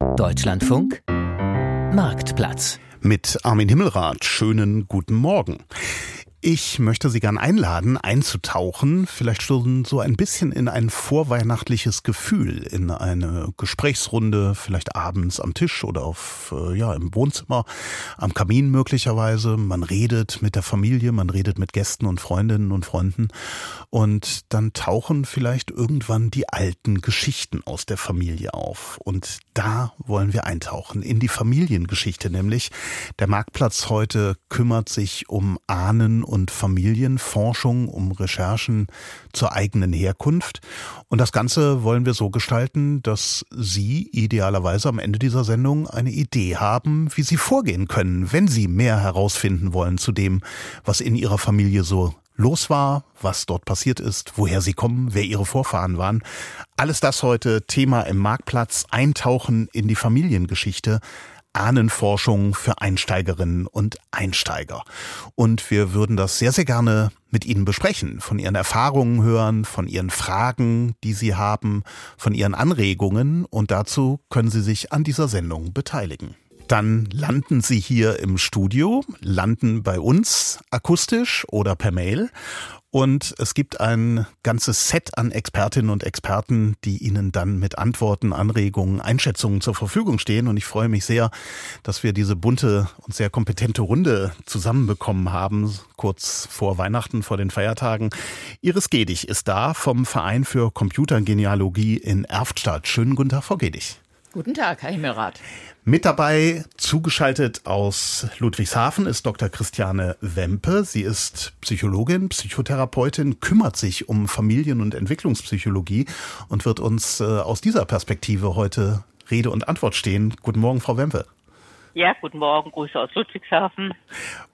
Deutschlandfunk Marktplatz mit Armin Himmelrath. Schönen guten Morgen. Ich möchte Sie gern einladen, einzutauchen, vielleicht schon so ein bisschen in ein vorweihnachtliches Gefühl, in eine Gesprächsrunde, vielleicht abends am Tisch oder auf, äh, ja, im Wohnzimmer, am Kamin möglicherweise. Man redet mit der Familie, man redet mit Gästen und Freundinnen und Freunden und dann tauchen vielleicht irgendwann die alten Geschichten aus der Familie auf. Und da wollen wir eintauchen, in die Familiengeschichte nämlich. Der Marktplatz heute kümmert sich um Ahnen und Familienforschung, um Recherchen zur eigenen Herkunft. Und das Ganze wollen wir so gestalten, dass Sie idealerweise am Ende dieser Sendung eine Idee haben, wie Sie vorgehen können, wenn Sie mehr herausfinden wollen zu dem, was in Ihrer Familie so los war, was dort passiert ist, woher sie kommen, wer ihre Vorfahren waren. Alles das heute Thema im Marktplatz, Eintauchen in die Familiengeschichte. Ahnenforschung für Einsteigerinnen und Einsteiger. Und wir würden das sehr, sehr gerne mit Ihnen besprechen, von Ihren Erfahrungen hören, von Ihren Fragen, die Sie haben, von Ihren Anregungen und dazu können Sie sich an dieser Sendung beteiligen. Dann landen Sie hier im Studio, landen bei uns akustisch oder per Mail und es gibt ein ganzes Set an Expertinnen und Experten, die Ihnen dann mit Antworten, Anregungen, Einschätzungen zur Verfügung stehen. Und ich freue mich sehr, dass wir diese bunte und sehr kompetente Runde zusammenbekommen haben, kurz vor Weihnachten, vor den Feiertagen. Iris Gedig ist da vom Verein für Computergenealogie in Erftstadt. Schönen guten Tag, Frau Gedig. Guten Tag, Herr Himmelrath. Mit dabei, zugeschaltet aus Ludwigshafen, ist Dr. Christiane Wempe. Sie ist Psychologin, Psychotherapeutin, kümmert sich um Familien- und Entwicklungspsychologie und wird uns äh, aus dieser Perspektive heute Rede und Antwort stehen. Guten Morgen, Frau Wempe. Ja, guten Morgen, Grüße aus Ludwigshafen.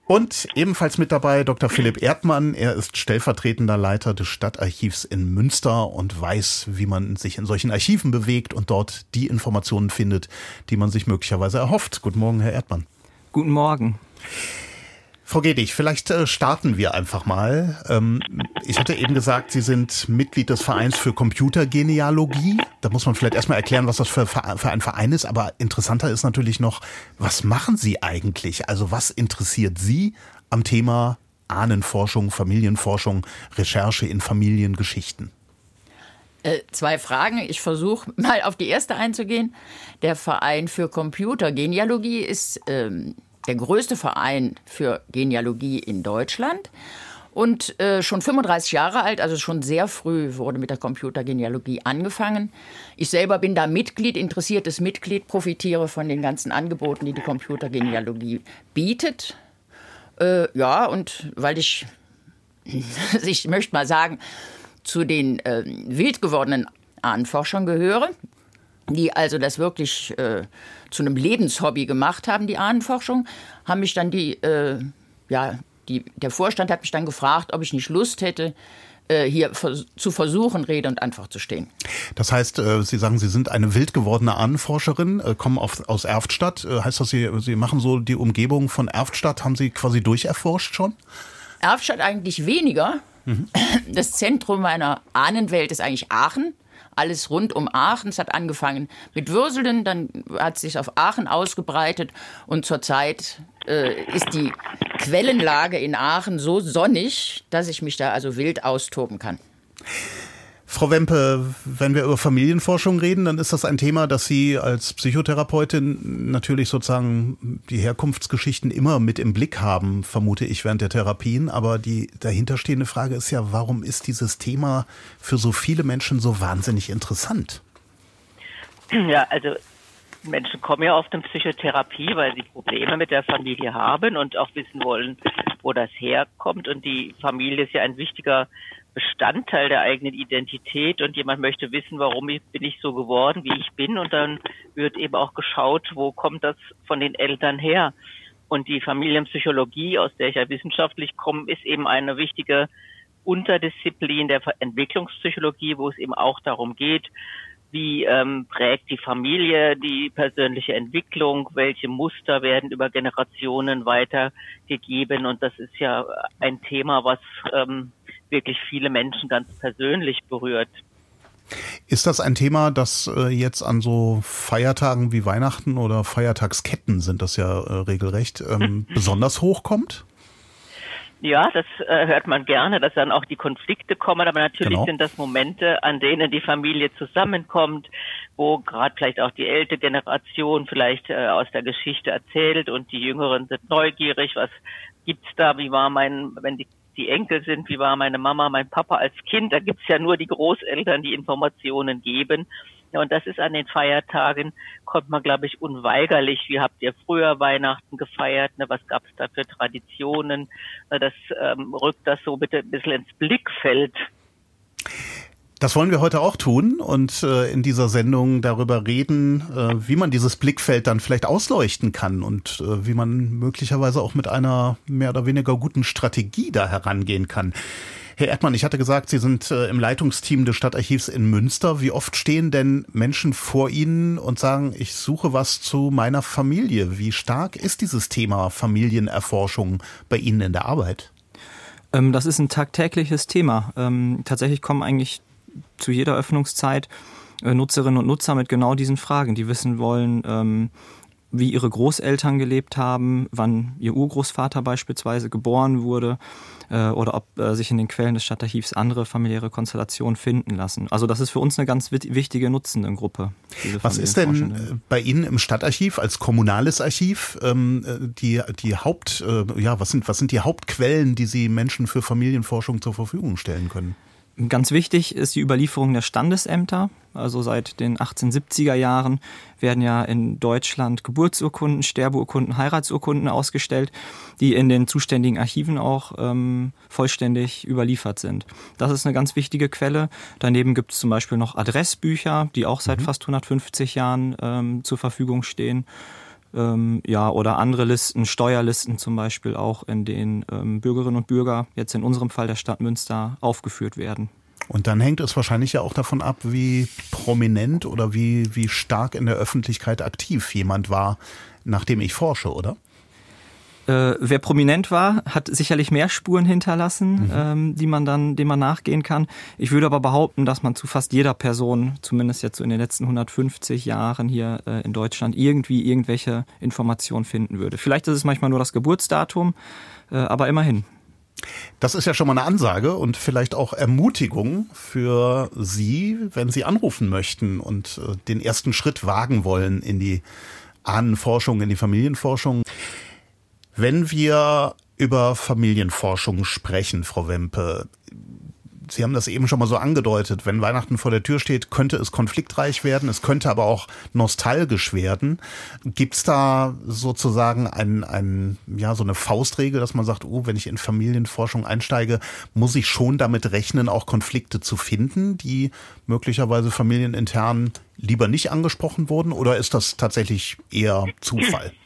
Und ebenfalls mit dabei Dr. Philipp Erdmann. Er ist stellvertretender Leiter des Stadtarchivs in Münster und weiß, wie man sich in solchen Archiven bewegt und dort die Informationen findet, die man sich möglicherweise erhofft. Guten Morgen, Herr Erdmann. Guten Morgen. Frau Gedig, vielleicht äh, starten wir einfach mal. Ähm, ich hatte eben gesagt, Sie sind Mitglied des Vereins für Computergenealogie. Da muss man vielleicht erstmal erklären, was das für, ein Verein ist. Aber interessanter ist natürlich noch, was machen Sie eigentlich? Also was interessiert Sie am Thema Ahnenforschung, Familienforschung, Recherche in Familiengeschichten? Äh, zwei Fragen. Ich versuche mal auf die erste einzugehen. Der Verein für Computergenealogie ist ähm, der größte Verein für Genealogie in Deutschland und äh, schon 35 Jahre alt, also schon sehr früh wurde mit der Computergenealogie angefangen. Ich selber bin da Mitglied, interessiertes Mitglied, profitiere von den ganzen Angeboten, die die Computergenealogie bietet. Äh, ja, und weil ich, ich möchte mal sagen, zu den äh, wild gewordenen Ahnenforschern gehöre, die also das wirklich äh, zu einem Lebenshobby gemacht haben, die Ahnenforschung, haben mich dann die, äh, ja, die, der Vorstand hat mich dann gefragt, ob ich nicht Lust hätte, äh, hier zu versuchen, Rede und Antwort zu stehen. Das heißt, äh, Sie sagen, Sie sind eine wild gewordene Ahnenforscherin, äh, kommen aus Erftstadt. Heißt das, Sie, Sie machen so die Umgebung von Erftstadt, haben Sie quasi durcherforscht schon? Erftstadt eigentlich weniger. Mhm. Das Zentrum meiner Ahnenwelt ist eigentlich Aachen alles rund um Aachen. Es hat angefangen mit Würselen, dann hat es sich auf Aachen ausgebreitet und zurzeit äh, ist die Quellenlage in Aachen so sonnig, dass ich mich da also wild austoben kann. Frau Wempe, wenn wir über Familienforschung reden, dann ist das ein Thema, das Sie als Psychotherapeutin natürlich sozusagen die Herkunftsgeschichten immer mit im Blick haben, vermute ich, während der Therapien. Aber die dahinterstehende Frage ist ja, warum ist dieses Thema für so viele Menschen so wahnsinnig interessant? Ja, also Menschen kommen ja oft in Psychotherapie, weil sie Probleme mit der Familie haben und auch wissen wollen, wo das herkommt. Und die Familie ist ja ein wichtiger Bestandteil der eigenen Identität und jemand möchte wissen, warum bin ich so geworden, wie ich bin und dann wird eben auch geschaut, wo kommt das von den Eltern her. Und die Familienpsychologie, aus der ich ja wissenschaftlich komme, ist eben eine wichtige Unterdisziplin der Entwicklungspsychologie, wo es eben auch darum geht, wie ähm, prägt die Familie die persönliche Entwicklung, welche Muster werden über Generationen weitergegeben. Und das ist ja ein Thema, was ähm, wirklich viele Menschen ganz persönlich berührt. Ist das ein Thema, das äh, jetzt an so Feiertagen wie Weihnachten oder Feiertagsketten sind das ja äh, regelrecht ähm, besonders hochkommt? Ja, das äh, hört man gerne, dass dann auch die Konflikte kommen, aber natürlich genau. sind das Momente, an denen die Familie zusammenkommt, wo gerade vielleicht auch die ältere Generation vielleicht äh, aus der Geschichte erzählt und die Jüngeren sind neugierig, was gibt's da, wie war mein, wenn die die Enkel sind, wie war meine Mama, mein Papa als Kind. Da gibt's ja nur die Großeltern, die Informationen geben. Ja, und das ist an den Feiertagen, kommt man, glaube ich, unweigerlich. Wie habt ihr früher Weihnachten gefeiert? Ne? Was gab's da für Traditionen? Das ähm, rückt das so bitte ein bisschen ins Blickfeld. Das wollen wir heute auch tun und äh, in dieser Sendung darüber reden, äh, wie man dieses Blickfeld dann vielleicht ausleuchten kann und äh, wie man möglicherweise auch mit einer mehr oder weniger guten Strategie da herangehen kann. Herr Erdmann, ich hatte gesagt, Sie sind äh, im Leitungsteam des Stadtarchivs in Münster. Wie oft stehen denn Menschen vor Ihnen und sagen, ich suche was zu meiner Familie? Wie stark ist dieses Thema Familienerforschung bei Ihnen in der Arbeit? Ähm, das ist ein tagtägliches Thema. Ähm, tatsächlich kommen eigentlich zu jeder Öffnungszeit äh, Nutzerinnen und Nutzer mit genau diesen Fragen, die wissen wollen, ähm, wie ihre Großeltern gelebt haben, wann ihr Urgroßvater beispielsweise geboren wurde äh, oder ob äh, sich in den Quellen des Stadtarchivs andere familiäre Konstellationen finden lassen. Also das ist für uns eine ganz wichtige Nutzendengruppe. Was ist denn äh, bei Ihnen im Stadtarchiv als kommunales Archiv ähm, äh, die, die Haupt, äh, ja, was sind, was sind die Hauptquellen, die Sie Menschen für Familienforschung zur Verfügung stellen können? Ganz wichtig ist die Überlieferung der Standesämter. Also seit den 1870er Jahren werden ja in Deutschland Geburtsurkunden, Sterbeurkunden, Heiratsurkunden ausgestellt, die in den zuständigen Archiven auch ähm, vollständig überliefert sind. Das ist eine ganz wichtige Quelle. Daneben gibt es zum Beispiel noch Adressbücher, die auch seit mhm. fast 150 Jahren ähm, zur Verfügung stehen ähm, ja, oder andere Listen, Steuerlisten zum Beispiel auch, in denen ähm, Bürgerinnen und Bürger, jetzt in unserem Fall der Stadt Münster, aufgeführt werden. Und dann hängt es wahrscheinlich ja auch davon ab, wie prominent oder wie, wie stark in der Öffentlichkeit aktiv jemand war, nach dem ich forsche, oder? Äh, wer prominent war, hat sicherlich mehr Spuren hinterlassen, mhm. ähm, die man dann, dem man nachgehen kann. Ich würde aber behaupten, dass man zu fast jeder Person, zumindest jetzt so in den letzten 150 Jahren hier äh, in Deutschland, irgendwie irgendwelche Informationen finden würde. Vielleicht ist es manchmal nur das Geburtsdatum, äh, aber immerhin. Das ist ja schon mal eine Ansage und vielleicht auch Ermutigung für Sie, wenn Sie anrufen möchten und äh, den ersten Schritt wagen wollen in die Ahnenforschung, in die Familienforschung. Wenn wir über Familienforschung sprechen, Frau Wempe, Sie haben das eben schon mal so angedeutet. Wenn Weihnachten vor der Tür steht, könnte es konfliktreich werden. Es könnte aber auch nostalgisch werden. Gibt es da sozusagen ein, ein, ja, so eine Faustregel, dass man sagt, oh, wenn ich in Familienforschung einsteige, muss ich schon damit rechnen, auch Konflikte zu finden, die möglicherweise familienintern lieber nicht angesprochen wurden? Oder ist das tatsächlich eher Zufall?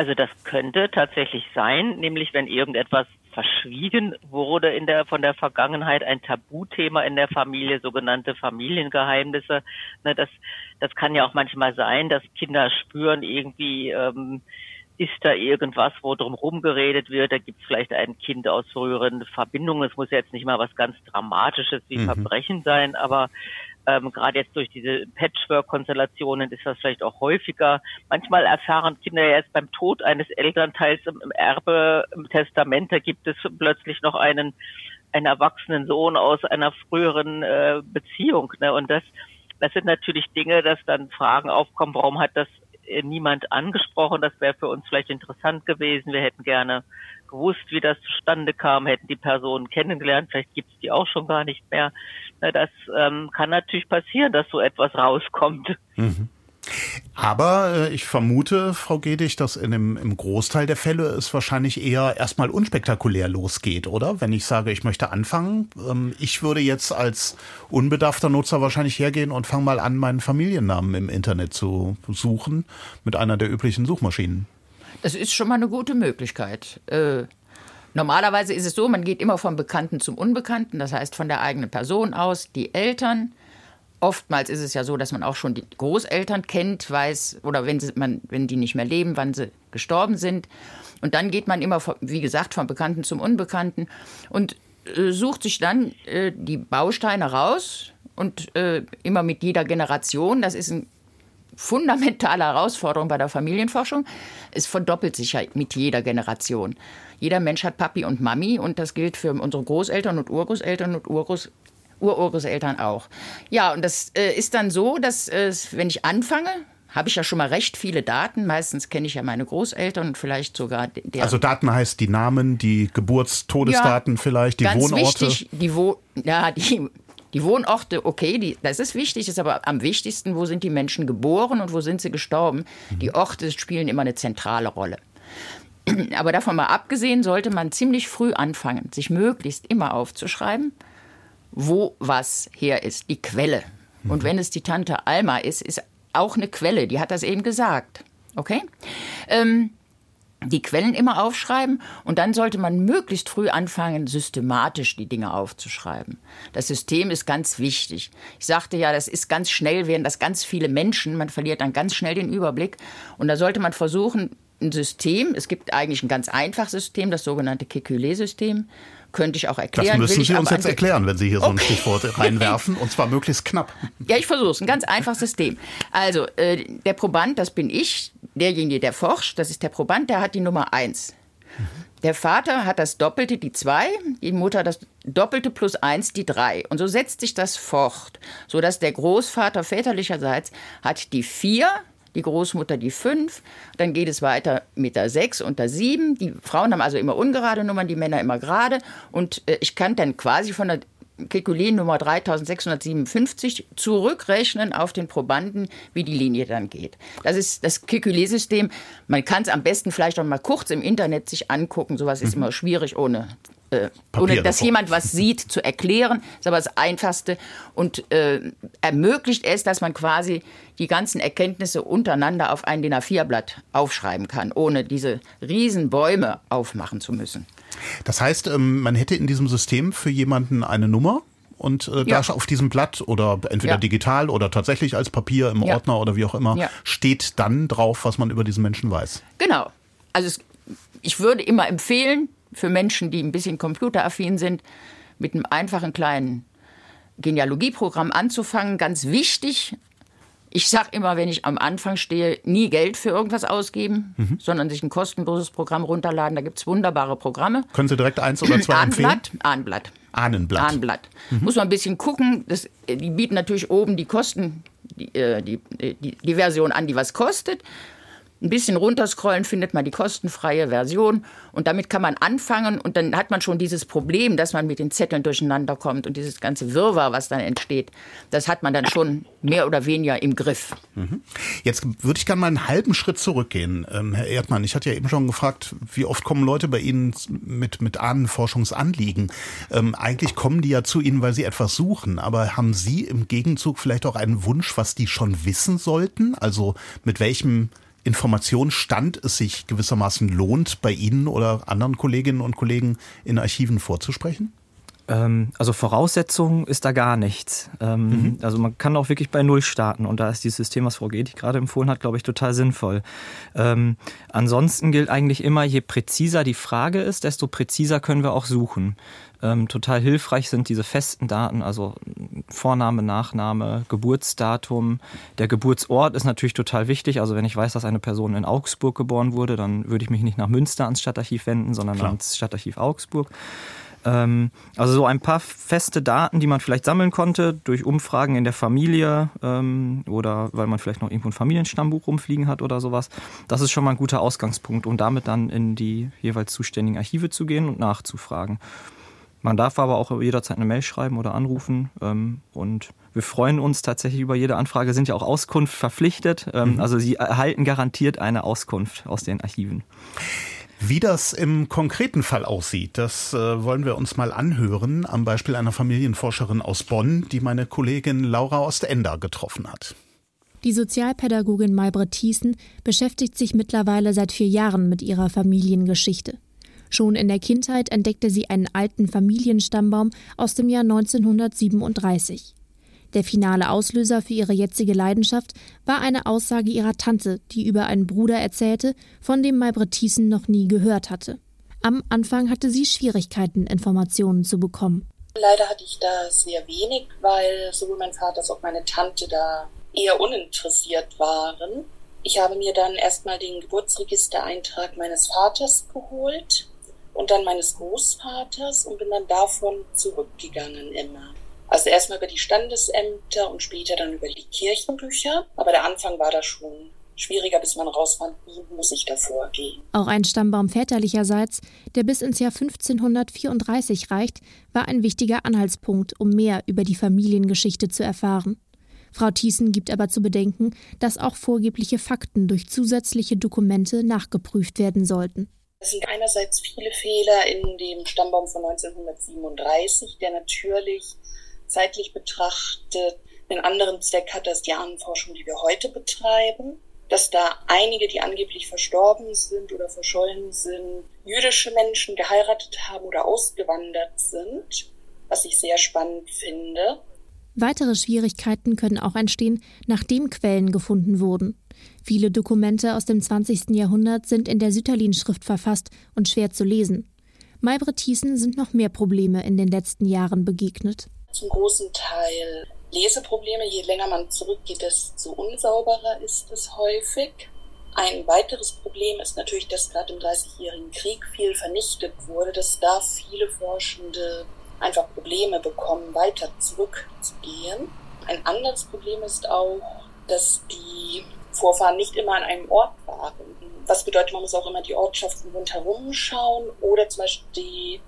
Also das könnte tatsächlich sein, nämlich wenn irgendetwas verschwiegen wurde in der von der Vergangenheit, ein Tabuthema in der Familie, sogenannte Familiengeheimnisse. Ne, das, das kann ja auch manchmal sein, dass Kinder spüren irgendwie, ähm, ist da irgendwas, wo drum rumgeredet wird, da gibt es vielleicht ein Kind aus früheren Verbindungen. Es muss jetzt nicht mal was ganz Dramatisches wie mhm. Verbrechen sein, aber ähm, Gerade jetzt durch diese Patchwork-Konstellationen ist das vielleicht auch häufiger. Manchmal erfahren Kinder ja erst beim Tod eines Elternteils im, im Erbe, im Testament, da gibt es plötzlich noch einen, einen erwachsenen Sohn aus einer früheren äh, Beziehung. Ne? Und das, das sind natürlich Dinge, dass dann Fragen aufkommen, warum hat das äh, niemand angesprochen? Das wäre für uns vielleicht interessant gewesen. Wir hätten gerne gewusst, wie das zustande kam, hätten die Personen kennengelernt, vielleicht gibt es die auch schon gar nicht mehr. Das ähm, kann natürlich passieren, dass so etwas rauskommt. Mhm. Aber äh, ich vermute, Frau Gedig, dass in dem, im Großteil der Fälle es wahrscheinlich eher erstmal unspektakulär losgeht, oder? Wenn ich sage, ich möchte anfangen. Ähm, ich würde jetzt als unbedarfter Nutzer wahrscheinlich hergehen und fange mal an, meinen Familiennamen im Internet zu suchen mit einer der üblichen Suchmaschinen. Das ist schon mal eine gute Möglichkeit. Äh, normalerweise ist es so, man geht immer vom Bekannten zum Unbekannten, das heißt von der eigenen Person aus, die Eltern. Oftmals ist es ja so, dass man auch schon die Großeltern kennt, weiß, oder wenn, sie, man, wenn die nicht mehr leben, wann sie gestorben sind. Und dann geht man immer, wie gesagt, vom Bekannten zum Unbekannten und äh, sucht sich dann äh, die Bausteine raus und äh, immer mit jeder Generation. Das ist eine fundamentale Herausforderung bei der Familienforschung. Es verdoppelt sich ja mit jeder Generation. Jeder Mensch hat Papi und Mami und das gilt für unsere Großeltern und Urgroßeltern und Urgroß Ururgroßeltern auch. Ja, und das äh, ist dann so, dass äh, wenn ich anfange, habe ich ja schon mal recht viele Daten. Meistens kenne ich ja meine Großeltern und vielleicht sogar der. Also Daten heißt die Namen, die Geburts-, Todesdaten ja, vielleicht, die ganz Wohnorte. Wichtig, die, Wo ja, die, die Wohnorte, okay, die, das ist wichtig, ist aber am wichtigsten, wo sind die Menschen geboren und wo sind sie gestorben. Mhm. Die Orte spielen immer eine zentrale Rolle. Aber davon mal abgesehen, sollte man ziemlich früh anfangen, sich möglichst immer aufzuschreiben, wo was her ist, die Quelle. Und mhm. wenn es die Tante Alma ist, ist auch eine Quelle, die hat das eben gesagt. Okay? Ähm, die Quellen immer aufschreiben und dann sollte man möglichst früh anfangen, systematisch die Dinge aufzuschreiben. Das System ist ganz wichtig. Ich sagte ja, das ist ganz schnell, werden das ganz viele Menschen, man verliert dann ganz schnell den Überblick und da sollte man versuchen, ein System, es gibt eigentlich ein ganz einfaches System, das sogenannte Kekulé-System, könnte ich auch erklären. Das müssen Sie uns jetzt erklären, wenn Sie hier so ein Stichwort reinwerfen, und zwar möglichst knapp. Ja, ich versuche es. Ein ganz einfaches System. Also, äh, der Proband, das bin ich, derjenige, der forscht, das ist der Proband, der hat die Nummer 1. Der Vater hat das Doppelte, die 2, die Mutter das Doppelte plus 1, die 3. Und so setzt sich das fort, sodass der Großvater väterlicherseits hat die 4, die Großmutter die 5, dann geht es weiter mit der 6 und der 7. Die Frauen haben also immer ungerade Nummern, die Männer immer gerade. Und äh, ich kann dann quasi von der Kekulin Nummer 3657 zurückrechnen auf den Probanden, wie die Linie dann geht. Das ist das Kekulé-System. Man kann es am besten vielleicht auch mal kurz im Internet sich angucken. Sowas ist mhm. immer schwierig ohne äh, ohne dass jemand was sieht, zu erklären. Das ist aber das Einfachste und äh, ermöglicht es, dass man quasi die ganzen Erkenntnisse untereinander auf ein DIN A4-Blatt aufschreiben kann, ohne diese riesen Bäume aufmachen zu müssen. Das heißt, ähm, man hätte in diesem System für jemanden eine Nummer und äh, ja. da auf diesem Blatt oder entweder ja. digital oder tatsächlich als Papier im ja. Ordner oder wie auch immer steht dann drauf, was man über diesen Menschen weiß. Genau. Also es, ich würde immer empfehlen, für Menschen, die ein bisschen computeraffin sind, mit einem einfachen kleinen Genealogieprogramm anzufangen. Ganz wichtig, ich sage immer, wenn ich am Anfang stehe, nie Geld für irgendwas ausgeben, mhm. sondern sich ein kostenloses Programm runterladen. Da gibt es wunderbare Programme. Können Sie direkt eins oder zwei Ahnenblatt, empfehlen? Ahnenblatt. Ahnenblatt. Ahnenblatt. Mhm. Muss man ein bisschen gucken. Das, die bieten natürlich oben die Kosten, die, äh, die, die, die Version an, die was kostet. Ein bisschen runterscrollen findet man die kostenfreie Version und damit kann man anfangen und dann hat man schon dieses Problem, dass man mit den Zetteln durcheinander kommt und dieses ganze Wirrwarr, was dann entsteht, das hat man dann schon mehr oder weniger im Griff. Mhm. Jetzt würde ich gerne mal einen halben Schritt zurückgehen, ähm, Herr Erdmann. Ich hatte ja eben schon gefragt, wie oft kommen Leute bei Ihnen mit, mit Ahnenforschungsanliegen? Ähm, eigentlich kommen die ja zu Ihnen, weil sie etwas suchen, aber haben Sie im Gegenzug vielleicht auch einen Wunsch, was die schon wissen sollten? Also mit welchem Informationsstand es sich gewissermaßen lohnt, bei Ihnen oder anderen Kolleginnen und Kollegen in Archiven vorzusprechen? Ähm, also Voraussetzung ist da gar nichts. Ähm, mhm. Also man kann auch wirklich bei Null starten und da ist dieses System, was Frau Gedig gerade empfohlen hat, glaube ich, total sinnvoll. Ähm, ansonsten gilt eigentlich immer, je präziser die Frage ist, desto präziser können wir auch suchen. Ähm, total hilfreich sind diese festen Daten, also Vorname, Nachname, Geburtsdatum. Der Geburtsort ist natürlich total wichtig. Also wenn ich weiß, dass eine Person in Augsburg geboren wurde, dann würde ich mich nicht nach Münster ans Stadtarchiv wenden, sondern Klar. ans Stadtarchiv Augsburg. Ähm, also so ein paar feste Daten, die man vielleicht sammeln konnte durch Umfragen in der Familie ähm, oder weil man vielleicht noch irgendwo ein Familienstammbuch rumfliegen hat oder sowas. Das ist schon mal ein guter Ausgangspunkt, um damit dann in die jeweils zuständigen Archive zu gehen und nachzufragen. Man darf aber auch jederzeit eine Mail schreiben oder anrufen. Ähm, und wir freuen uns tatsächlich über jede Anfrage, sind ja auch Auskunft verpflichtet. Ähm, mhm. Also Sie erhalten garantiert eine Auskunft aus den Archiven. Wie das im konkreten Fall aussieht, das äh, wollen wir uns mal anhören am Beispiel einer Familienforscherin aus Bonn, die meine Kollegin Laura Ostender getroffen hat. Die Sozialpädagogin Maybrit Thiessen beschäftigt sich mittlerweile seit vier Jahren mit ihrer Familiengeschichte. Schon in der Kindheit entdeckte sie einen alten Familienstammbaum aus dem Jahr 1937. Der finale Auslöser für ihre jetzige Leidenschaft war eine Aussage ihrer Tante, die über einen Bruder erzählte, von dem Maybrit Thiessen noch nie gehört hatte. Am Anfang hatte sie Schwierigkeiten, Informationen zu bekommen. Leider hatte ich da sehr wenig, weil sowohl mein Vater als auch meine Tante da eher uninteressiert waren. Ich habe mir dann erstmal den Geburtsregistereintrag meines Vaters geholt und dann meines Großvaters und bin dann davon zurückgegangen immer. Also erstmal über die Standesämter und später dann über die Kirchenbücher. Aber der Anfang war da schon schwieriger, bis man rausfand, wie muss ich da vorgehen. Auch ein Stammbaum väterlicherseits, der bis ins Jahr 1534 reicht, war ein wichtiger Anhaltspunkt, um mehr über die Familiengeschichte zu erfahren. Frau Thiessen gibt aber zu bedenken, dass auch vorgebliche Fakten durch zusätzliche Dokumente nachgeprüft werden sollten. Es sind einerseits viele Fehler in dem Stammbaum von 1937, der natürlich zeitlich betrachtet einen anderen Zweck hat als die Ahnenforschung, die wir heute betreiben. Dass da einige, die angeblich verstorben sind oder verschollen sind, jüdische Menschen geheiratet haben oder ausgewandert sind, was ich sehr spannend finde. Weitere Schwierigkeiten können auch entstehen, nachdem Quellen gefunden wurden. Viele Dokumente aus dem 20. Jahrhundert sind in der Sütterlin-Schrift verfasst und schwer zu lesen. Maybrit Thiessen sind noch mehr Probleme in den letzten Jahren begegnet zum großen Teil Leseprobleme. Je länger man zurückgeht, desto unsauberer ist es häufig. Ein weiteres Problem ist natürlich, dass gerade im Dreißigjährigen Krieg viel vernichtet wurde, dass da viele Forschende einfach Probleme bekommen, weiter zurückzugehen. Ein anderes Problem ist auch, dass die Vorfahren nicht immer an einem Ort waren. Was bedeutet, man muss auch immer die Ortschaften rundherum schauen oder zum Beispiel die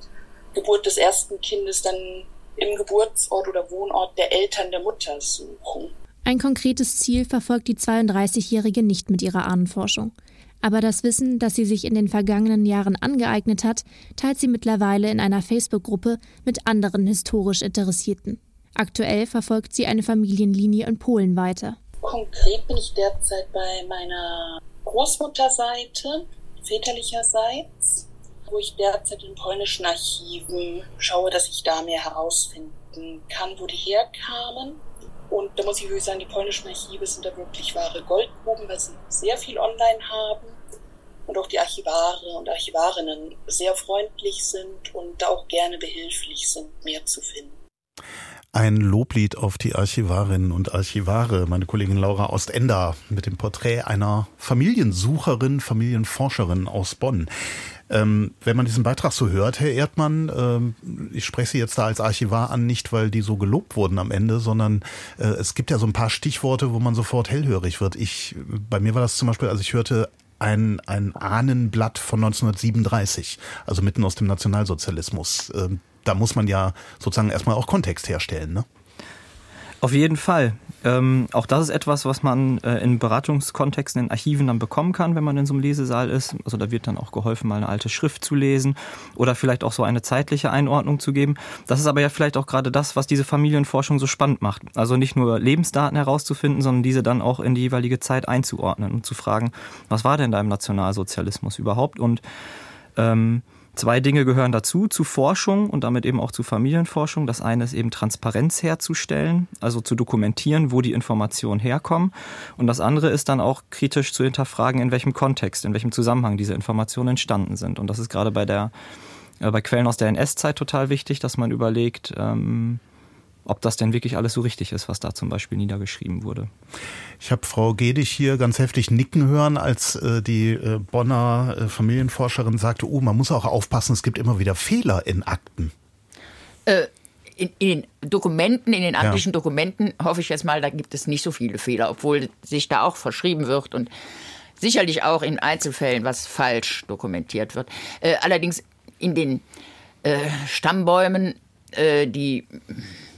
Geburt des ersten Kindes dann im Geburtsort oder Wohnort der Eltern der Mutter suchen. Ein konkretes Ziel verfolgt die 32-Jährige nicht mit ihrer Ahnenforschung. Aber das Wissen, das sie sich in den vergangenen Jahren angeeignet hat, teilt sie mittlerweile in einer Facebook-Gruppe mit anderen historisch Interessierten. Aktuell verfolgt sie eine Familienlinie in Polen weiter. Konkret bin ich derzeit bei meiner Großmutterseite, väterlicherseits wo ich derzeit in polnischen Archiven schaue, dass ich da mehr herausfinden kann, wo die herkamen. Und da muss ich wirklich sagen, die polnischen Archive sind da wirklich wahre Goldgruben, weil sie sehr viel online haben und auch die Archivare und Archivarinnen sehr freundlich sind und da auch gerne behilflich sind, mehr zu finden. Ein Loblied auf die Archivarinnen und Archivare, meine Kollegin Laura Ostender mit dem Porträt einer Familiensucherin, Familienforscherin aus Bonn. Ähm, wenn man diesen Beitrag so hört, Herr Erdmann, ähm, ich spreche Sie jetzt da als Archivar an, nicht weil die so gelobt wurden am Ende, sondern äh, es gibt ja so ein paar Stichworte, wo man sofort hellhörig wird. Ich, bei mir war das zum Beispiel, als ich hörte, ein, ein Ahnenblatt von 1937, also mitten aus dem Nationalsozialismus. Ähm, da muss man ja sozusagen erstmal auch Kontext herstellen, ne? Auf jeden Fall. Ähm, auch das ist etwas, was man äh, in Beratungskontexten, in Archiven dann bekommen kann, wenn man in so einem Lesesaal ist. Also da wird dann auch geholfen, mal eine alte Schrift zu lesen oder vielleicht auch so eine zeitliche Einordnung zu geben. Das ist aber ja vielleicht auch gerade das, was diese Familienforschung so spannend macht. Also nicht nur Lebensdaten herauszufinden, sondern diese dann auch in die jeweilige Zeit einzuordnen und zu fragen, was war denn da im Nationalsozialismus überhaupt und ähm, Zwei Dinge gehören dazu, zu Forschung und damit eben auch zu Familienforschung. Das eine ist eben Transparenz herzustellen, also zu dokumentieren, wo die Informationen herkommen. Und das andere ist dann auch kritisch zu hinterfragen, in welchem Kontext, in welchem Zusammenhang diese Informationen entstanden sind. Und das ist gerade bei der äh, bei Quellen aus der NS-Zeit total wichtig, dass man überlegt, ähm, ob das denn wirklich alles so richtig ist, was da zum Beispiel niedergeschrieben wurde. Ich habe Frau Gedig hier ganz heftig nicken hören, als äh, die äh, Bonner äh, Familienforscherin sagte, oh, man muss auch aufpassen, es gibt immer wieder Fehler in Akten. Äh, in, in, den Dokumenten, in den amtlichen ja. Dokumenten hoffe ich jetzt mal, da gibt es nicht so viele Fehler, obwohl sich da auch verschrieben wird und sicherlich auch in Einzelfällen was falsch dokumentiert wird. Äh, allerdings in den äh, die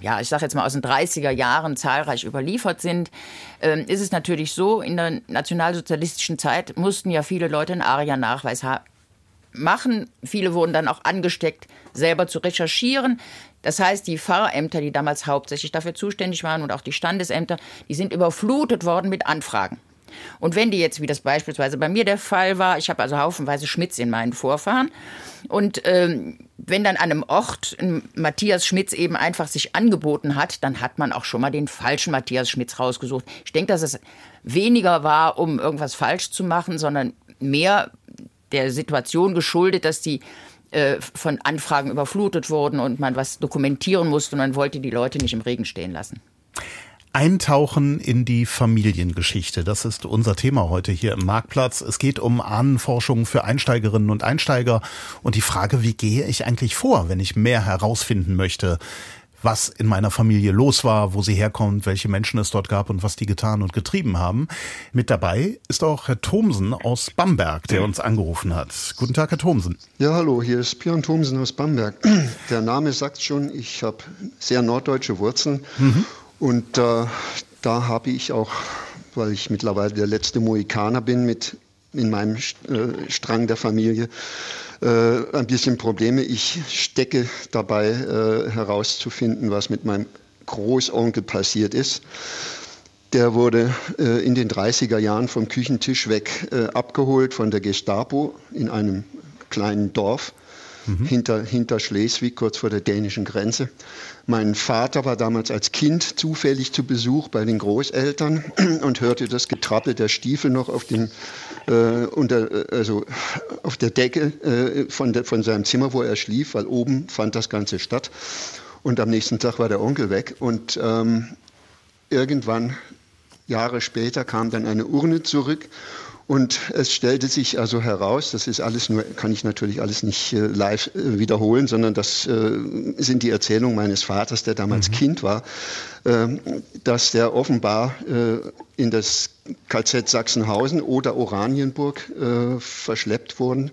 ja, ich sage jetzt mal aus den 30er Jahren zahlreich überliefert sind, ähm, ist es natürlich so, in der nationalsozialistischen Zeit mussten ja viele Leute einen ARIA-Nachweis machen. Viele wurden dann auch angesteckt, selber zu recherchieren. Das heißt, die Pfarrämter, die damals hauptsächlich dafür zuständig waren und auch die Standesämter, die sind überflutet worden mit Anfragen. Und wenn die jetzt, wie das beispielsweise bei mir der Fall war, ich habe also haufenweise Schmitz in meinen Vorfahren, und ähm, wenn dann an einem Ort Matthias Schmitz eben einfach sich angeboten hat, dann hat man auch schon mal den falschen Matthias Schmitz rausgesucht. Ich denke, dass es weniger war, um irgendwas falsch zu machen, sondern mehr der Situation geschuldet, dass die äh, von Anfragen überflutet wurden und man was dokumentieren musste und man wollte die Leute nicht im Regen stehen lassen. Eintauchen in die Familiengeschichte. Das ist unser Thema heute hier im Marktplatz. Es geht um Ahnenforschung für Einsteigerinnen und Einsteiger und die Frage, wie gehe ich eigentlich vor, wenn ich mehr herausfinden möchte, was in meiner Familie los war, wo sie herkommt, welche Menschen es dort gab und was die getan und getrieben haben. Mit dabei ist auch Herr Thomsen aus Bamberg, der uns angerufen hat. Guten Tag, Herr Thomsen. Ja, hallo, hier ist Björn Thomsen aus Bamberg. Der Name sagt schon, ich habe sehr norddeutsche Wurzeln. Mhm. Und äh, da habe ich auch, weil ich mittlerweile der letzte Mohikaner bin mit in meinem äh, Strang der Familie, äh, ein bisschen Probleme. Ich stecke dabei äh, herauszufinden, was mit meinem Großonkel passiert ist. Der wurde äh, in den 30er Jahren vom Küchentisch weg äh, abgeholt von der Gestapo in einem kleinen Dorf mhm. hinter, hinter Schleswig, kurz vor der dänischen Grenze. Mein Vater war damals als Kind zufällig zu Besuch bei den Großeltern und hörte das Getrappel der Stiefel noch auf, dem, äh, unter, äh, also auf der Decke äh, von, der, von seinem Zimmer, wo er schlief, weil oben fand das Ganze statt. Und am nächsten Tag war der Onkel weg. Und ähm, irgendwann, Jahre später, kam dann eine Urne zurück und es stellte sich also heraus, das ist alles nur, kann ich natürlich alles nicht äh, live äh, wiederholen, sondern das äh, sind die Erzählungen meines Vaters, der damals mhm. Kind war, ähm, dass der offenbar in das KZ Sachsenhausen oder Oranienburg verschleppt worden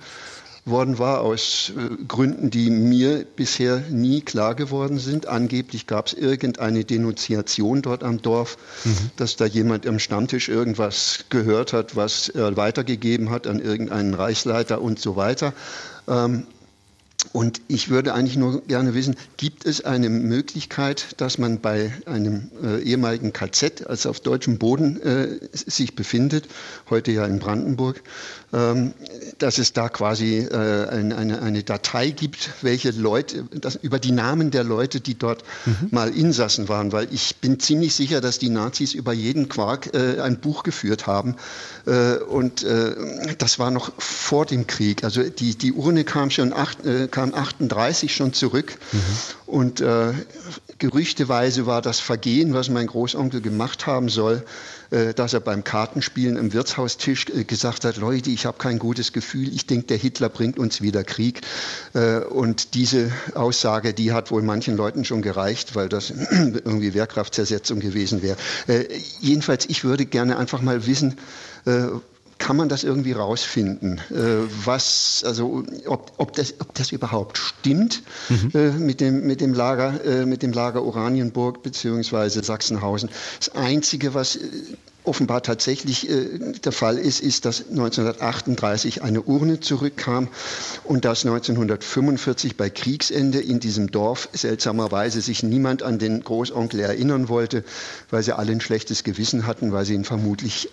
worden war, aus äh, Gründen, die mir bisher nie klar geworden sind. Angeblich gab es irgendeine Denunziation dort am Dorf, mhm. dass da jemand am Stammtisch irgendwas gehört hat, was er weitergegeben hat an irgendeinen Reichsleiter und so weiter. Ähm, und ich würde eigentlich nur gerne wissen, gibt es eine Möglichkeit, dass man bei einem äh, ehemaligen KZ, also auf deutschem Boden äh, sich befindet, heute ja in Brandenburg, ähm, dass es da quasi äh, eine, eine, eine, Datei gibt, welche Leute, das, über die Namen der Leute, die dort mhm. mal Insassen waren, weil ich bin ziemlich sicher, dass die Nazis über jeden Quark äh, ein Buch geführt haben. Äh, und äh, das war noch vor dem Krieg. Also die, die Urne kam schon acht, äh, kam 38 schon zurück. Mhm. Und äh, gerüchteweise war das Vergehen, was mein Großonkel gemacht haben soll, äh, dass er beim Kartenspielen im Wirtshaustisch äh, gesagt hat, Leute, ich habe kein gutes Gefühl, ich denke, der Hitler bringt uns wieder Krieg. Äh, und diese Aussage, die hat wohl manchen Leuten schon gereicht, weil das irgendwie Wehrkraftzersetzung gewesen wäre. Jedenfalls, ich würde gerne einfach mal wissen, kann man das irgendwie rausfinden, was, also ob, ob, das, ob das überhaupt stimmt mhm. mit, dem, mit, dem Lager, mit dem Lager Oranienburg bzw. Sachsenhausen. Das Einzige, was offenbar tatsächlich äh, der Fall ist, ist, dass 1938 eine Urne zurückkam und dass 1945 bei Kriegsende in diesem Dorf seltsamerweise sich niemand an den Großonkel erinnern wollte, weil sie alle ein schlechtes Gewissen hatten, weil sie ihn vermutlich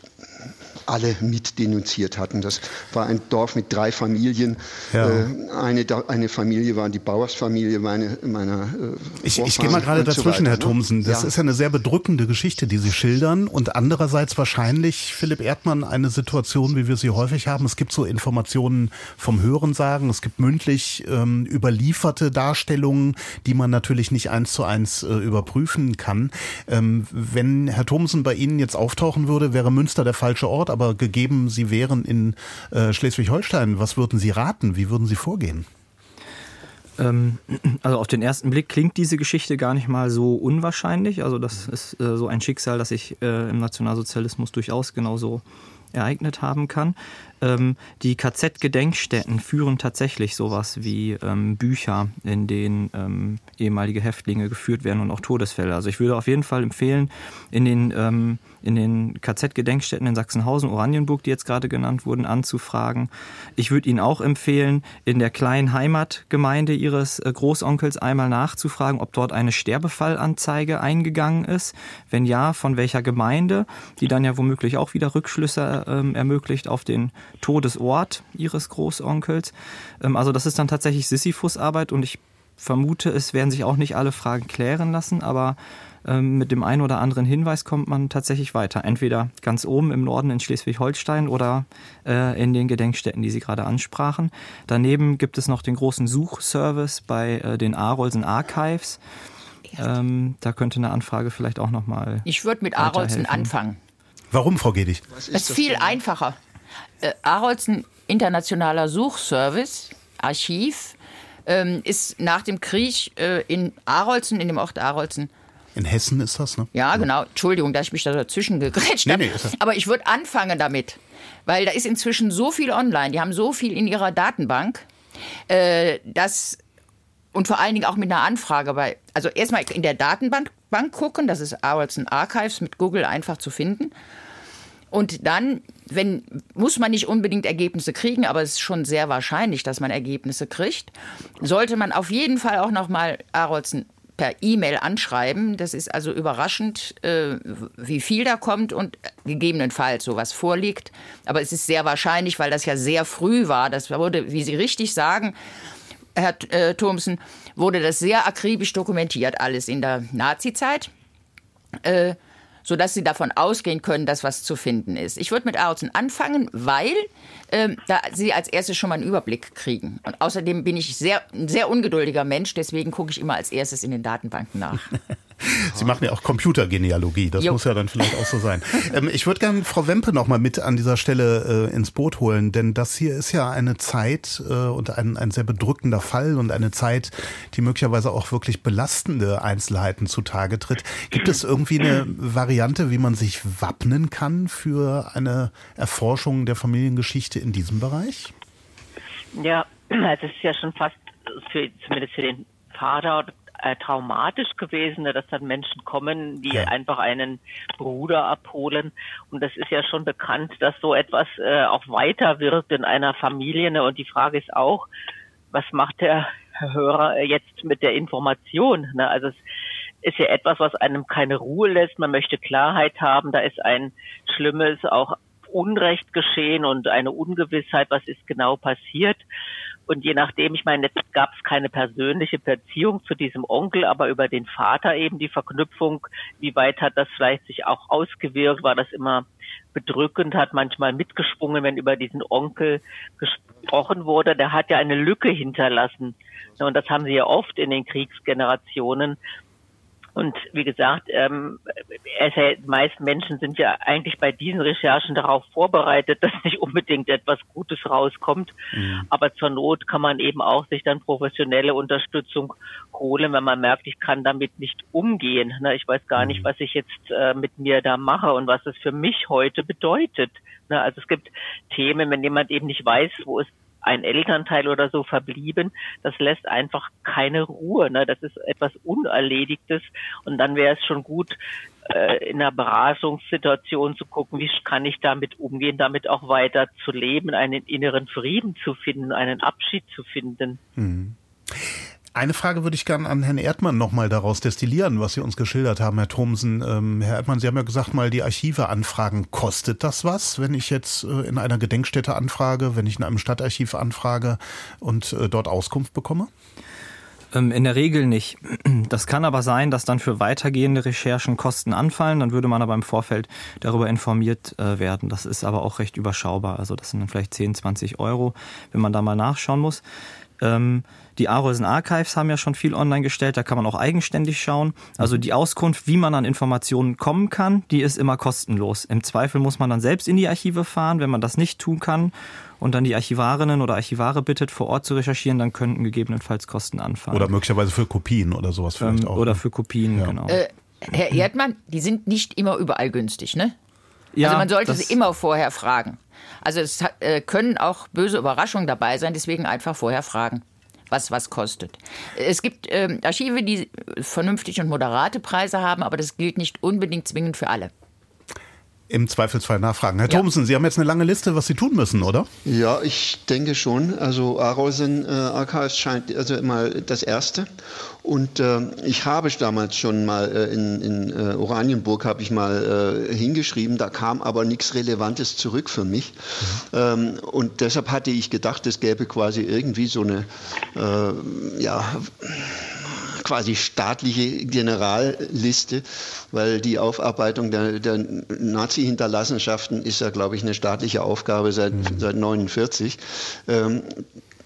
alle mit denunziert hatten. Das war ein Dorf mit drei Familien. Ja. Äh, eine, eine Familie war die Bauersfamilie meine, meiner äh, Ich, ich gehe mal gerade dazwischen, so Herr ne? Thomsen. Das ja. ist ja eine sehr bedrückende Geschichte, die Sie schildern. Und andererseits wahrscheinlich, Philipp Erdmann, eine Situation, wie wir sie häufig haben. Es gibt so Informationen vom Hörensagen. Es gibt mündlich ähm, überlieferte Darstellungen, die man natürlich nicht eins zu eins äh, überprüfen kann. Ähm, wenn Herr Thomsen bei Ihnen jetzt auftauchen würde, wäre Münster der falsche Ort aber gegeben, Sie wären in äh, Schleswig-Holstein, was würden Sie raten? Wie würden Sie vorgehen? Ähm, also auf den ersten Blick klingt diese Geschichte gar nicht mal so unwahrscheinlich. Also das ist äh, so ein Schicksal, das sich äh, im Nationalsozialismus durchaus genauso ereignet haben kann. Ähm, die KZ-Gedenkstätten führen tatsächlich sowas wie ähm, Bücher, in denen ähm, ehemalige Häftlinge geführt werden und auch Todesfälle. Also ich würde auf jeden Fall empfehlen, in den, ähm, in den KZ-Gedenkstätten in Sachsenhausen, Oranienburg, die jetzt gerade genannt wurden, anzufragen. Ich würde Ihnen auch empfehlen, in der kleinen Heimatgemeinde Ihres äh, Großonkels einmal nachzufragen, ob dort eine Sterbefallanzeige eingegangen ist. Wenn ja, von welcher Gemeinde, die dann ja womöglich auch wieder Rückschlüsse ähm, ermöglicht auf den Todesort ihres Großonkels. Ähm, also das ist dann tatsächlich Sisyphus-Arbeit und ich vermute, es werden sich auch nicht alle Fragen klären lassen, aber ähm, mit dem einen oder anderen Hinweis kommt man tatsächlich weiter. Entweder ganz oben im Norden in Schleswig-Holstein oder äh, in den Gedenkstätten, die Sie gerade ansprachen. Daneben gibt es noch den großen Suchservice bei äh, den Arolsen Archives. Ähm, da könnte eine Anfrage vielleicht auch nochmal. Ich würde mit Arolsen anfangen. Warum, Frau Gedig? Es ist viel denn? einfacher. Äh, Arolsen Internationaler Suchservice, Archiv, ähm, ist nach dem Krieg äh, in Arolsen, in dem Ort Arolsen, in Hessen ist das, ne? Ja, genau. Entschuldigung, dass ich mich da dazwischen gegrätscht nee, habe. Nee, Aber ich würde anfangen damit, weil da ist inzwischen so viel online. Die haben so viel in ihrer Datenbank, äh, dass und vor allen Dingen auch mit einer Anfrage bei, also erstmal in der Datenbank gucken, das ist Arolsen Archives mit Google einfach zu finden. Und dann, wenn, muss man nicht unbedingt Ergebnisse kriegen, aber es ist schon sehr wahrscheinlich, dass man Ergebnisse kriegt, sollte man auf jeden Fall auch nochmal Arolsen per E-Mail anschreiben. Das ist also überraschend, äh, wie viel da kommt und gegebenenfalls sowas vorliegt. Aber es ist sehr wahrscheinlich, weil das ja sehr früh war. Das wurde, wie Sie richtig sagen, Herr äh, Thomsen, wurde das sehr akribisch dokumentiert, alles in der Nazizeit. Äh, sodass sie davon ausgehen können, dass was zu finden ist. Ich würde mit Arzen anfangen, weil ähm, da sie als erstes schon mal einen Überblick kriegen. Und außerdem bin ich sehr, ein sehr ungeduldiger Mensch, deswegen gucke ich immer als erstes in den Datenbanken nach. Sie machen ja auch Computergenealogie, das jo. muss ja dann vielleicht auch so sein. Ähm, ich würde gerne Frau Wempe noch mal mit an dieser Stelle äh, ins Boot holen, denn das hier ist ja eine Zeit äh, und ein, ein sehr bedrückender Fall und eine Zeit, die möglicherweise auch wirklich belastende Einzelheiten zutage tritt. Gibt es irgendwie eine Variante, wie man sich wappnen kann für eine Erforschung der Familiengeschichte in diesem Bereich? Ja, also es ist ja schon fast für, zumindest für den Vater äh, traumatisch gewesen, ne, dass dann Menschen kommen, die ja. einfach einen Bruder abholen. Und das ist ja schon bekannt, dass so etwas äh, auch weiter wirkt in einer Familie. Ne? Und die Frage ist auch, was macht der Hörer jetzt mit der Information? Ne? Also es ist ja etwas, was einem keine Ruhe lässt. Man möchte Klarheit haben. Da ist ein schlimmes, auch Unrecht geschehen und eine Ungewissheit, was ist genau passiert. Und je nachdem, ich meine, jetzt gab es keine persönliche Beziehung zu diesem Onkel, aber über den Vater eben die Verknüpfung, wie weit hat das vielleicht sich auch ausgewirkt, war das immer bedrückend, hat manchmal mitgesprungen, wenn über diesen Onkel gesprochen wurde. Der hat ja eine Lücke hinterlassen. Und das haben sie ja oft in den Kriegsgenerationen, und wie gesagt, ähm, es, die meisten Menschen sind ja eigentlich bei diesen Recherchen darauf vorbereitet, dass nicht unbedingt etwas Gutes rauskommt. Mhm. Aber zur Not kann man eben auch sich dann professionelle Unterstützung holen, wenn man merkt, ich kann damit nicht umgehen. Ne? Ich weiß gar nicht, mhm. was ich jetzt äh, mit mir da mache und was es für mich heute bedeutet. Ne? Also es gibt Themen, wenn jemand eben nicht weiß, wo es ein Elternteil oder so verblieben, das lässt einfach keine Ruhe. Ne? Das ist etwas Unerledigtes und dann wäre es schon gut, äh, in einer Beratungssituation zu gucken, wie kann ich damit umgehen, damit auch weiter zu leben, einen inneren Frieden zu finden, einen Abschied zu finden. Mhm. Eine Frage würde ich gerne an Herrn Erdmann nochmal daraus destillieren, was Sie uns geschildert haben, Herr Thomsen. Ähm, Herr Erdmann, Sie haben ja gesagt, mal die Archive anfragen. Kostet das was, wenn ich jetzt äh, in einer Gedenkstätte anfrage, wenn ich in einem Stadtarchiv anfrage und äh, dort Auskunft bekomme? Ähm, in der Regel nicht. Das kann aber sein, dass dann für weitergehende Recherchen Kosten anfallen. Dann würde man aber im Vorfeld darüber informiert äh, werden. Das ist aber auch recht überschaubar. Also das sind dann vielleicht 10, 20 Euro, wenn man da mal nachschauen muss. Ähm, die Arolsen Archives haben ja schon viel online gestellt, da kann man auch eigenständig schauen. Also die Auskunft, wie man an Informationen kommen kann, die ist immer kostenlos. Im Zweifel muss man dann selbst in die Archive fahren, wenn man das nicht tun kann und dann die Archivarinnen oder Archivare bittet, vor Ort zu recherchieren, dann könnten gegebenenfalls Kosten anfallen. Oder möglicherweise für Kopien oder sowas vielleicht ähm, auch. Oder ne? für Kopien, ja. genau. Äh, Herr Erdmann, die sind nicht immer überall günstig, ne? Ja, also man sollte sie immer vorher fragen. Also es äh, können auch böse Überraschungen dabei sein, deswegen einfach vorher fragen was was kostet. Es gibt ähm, Archive, die vernünftige und moderate Preise haben, aber das gilt nicht unbedingt zwingend für alle im Zweifelsfall nachfragen. Herr ja. Thomsen, Sie haben jetzt eine lange Liste, was Sie tun müssen, oder? Ja, ich denke schon. Also Arausen äh, Archives scheint also immer das Erste. Und äh, ich habe damals schon mal äh, in, in äh, Oranienburg habe ich mal äh, hingeschrieben, da kam aber nichts Relevantes zurück für mich. Mhm. Ähm, und deshalb hatte ich gedacht, es gäbe quasi irgendwie so eine äh, ja quasi staatliche Generalliste, weil die Aufarbeitung der, der Nazi-Hinterlassenschaften ist ja, glaube ich, eine staatliche Aufgabe seit, mhm. seit 49. Ähm,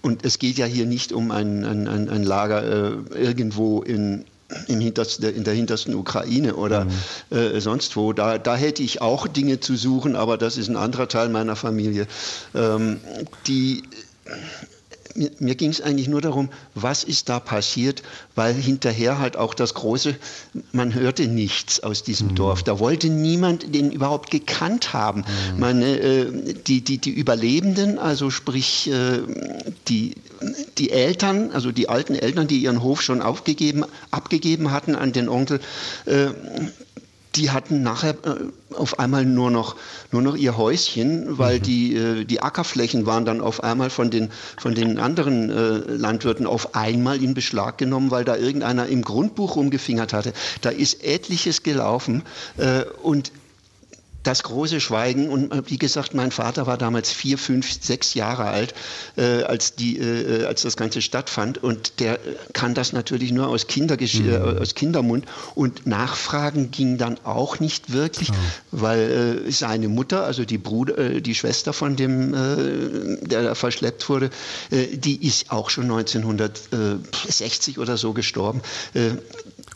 und es geht ja hier nicht um ein, ein, ein Lager äh, irgendwo in, im hintersten, in der hintersten Ukraine oder mhm. äh, sonst wo. Da, da hätte ich auch Dinge zu suchen, aber das ist ein anderer Teil meiner Familie. Ähm, die mir, mir ging es eigentlich nur darum, was ist da passiert, weil hinterher halt auch das große, man hörte nichts aus diesem mhm. Dorf. Da wollte niemand den überhaupt gekannt haben. Mhm. Man, äh, die, die, die Überlebenden, also sprich äh, die, die Eltern, also die alten Eltern, die ihren Hof schon aufgegeben, abgegeben hatten an den Onkel, äh, die hatten nachher äh, auf einmal nur noch, nur noch ihr Häuschen, weil mhm. die, äh, die Ackerflächen waren dann auf einmal von den, von den anderen äh, Landwirten auf einmal in Beschlag genommen, weil da irgendeiner im Grundbuch rumgefingert hatte. Da ist etliches gelaufen und das große Schweigen. Und äh, wie gesagt, mein Vater war damals vier, fünf, sechs Jahre alt, äh, als, die, äh, als das Ganze stattfand. Und der kann das natürlich nur aus, Kindergesch mhm. äh, aus Kindermund. Und Nachfragen ging dann auch nicht wirklich, oh. weil äh, seine Mutter, also die Bruder, äh, die Schwester von dem, der da verschleppt wurde, die ist auch schon 1960 oder so gestorben.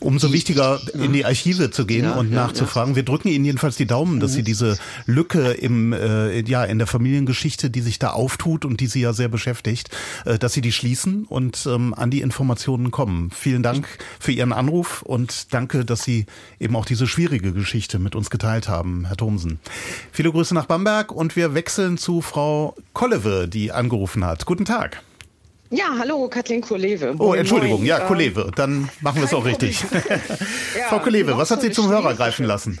Umso wichtiger, in die Archive zu gehen ja, und nachzufragen. Ja. Wir drücken Ihnen jedenfalls die Daumen, dass Sie diese Lücke im, äh, ja, in der Familiengeschichte, die sich da auftut und die Sie ja sehr beschäftigt, äh, dass Sie die schließen und ähm, an die Informationen kommen. Vielen Dank für Ihren Anruf und danke, dass Sie eben auch diese schwierige Geschichte mit uns geteilt haben, Herr Thomsen. Viele Grüße nach Bamberg und wir wechseln zu Frau Kollewe, die angerufen hat. Guten Tag. Ja, hallo, Kathleen Kolewe. Oh, Entschuldigung, ja, Kolewe, dann machen wir es auch richtig. ja, Frau Kolewe, was hat Sie zum Hörer greifen lassen?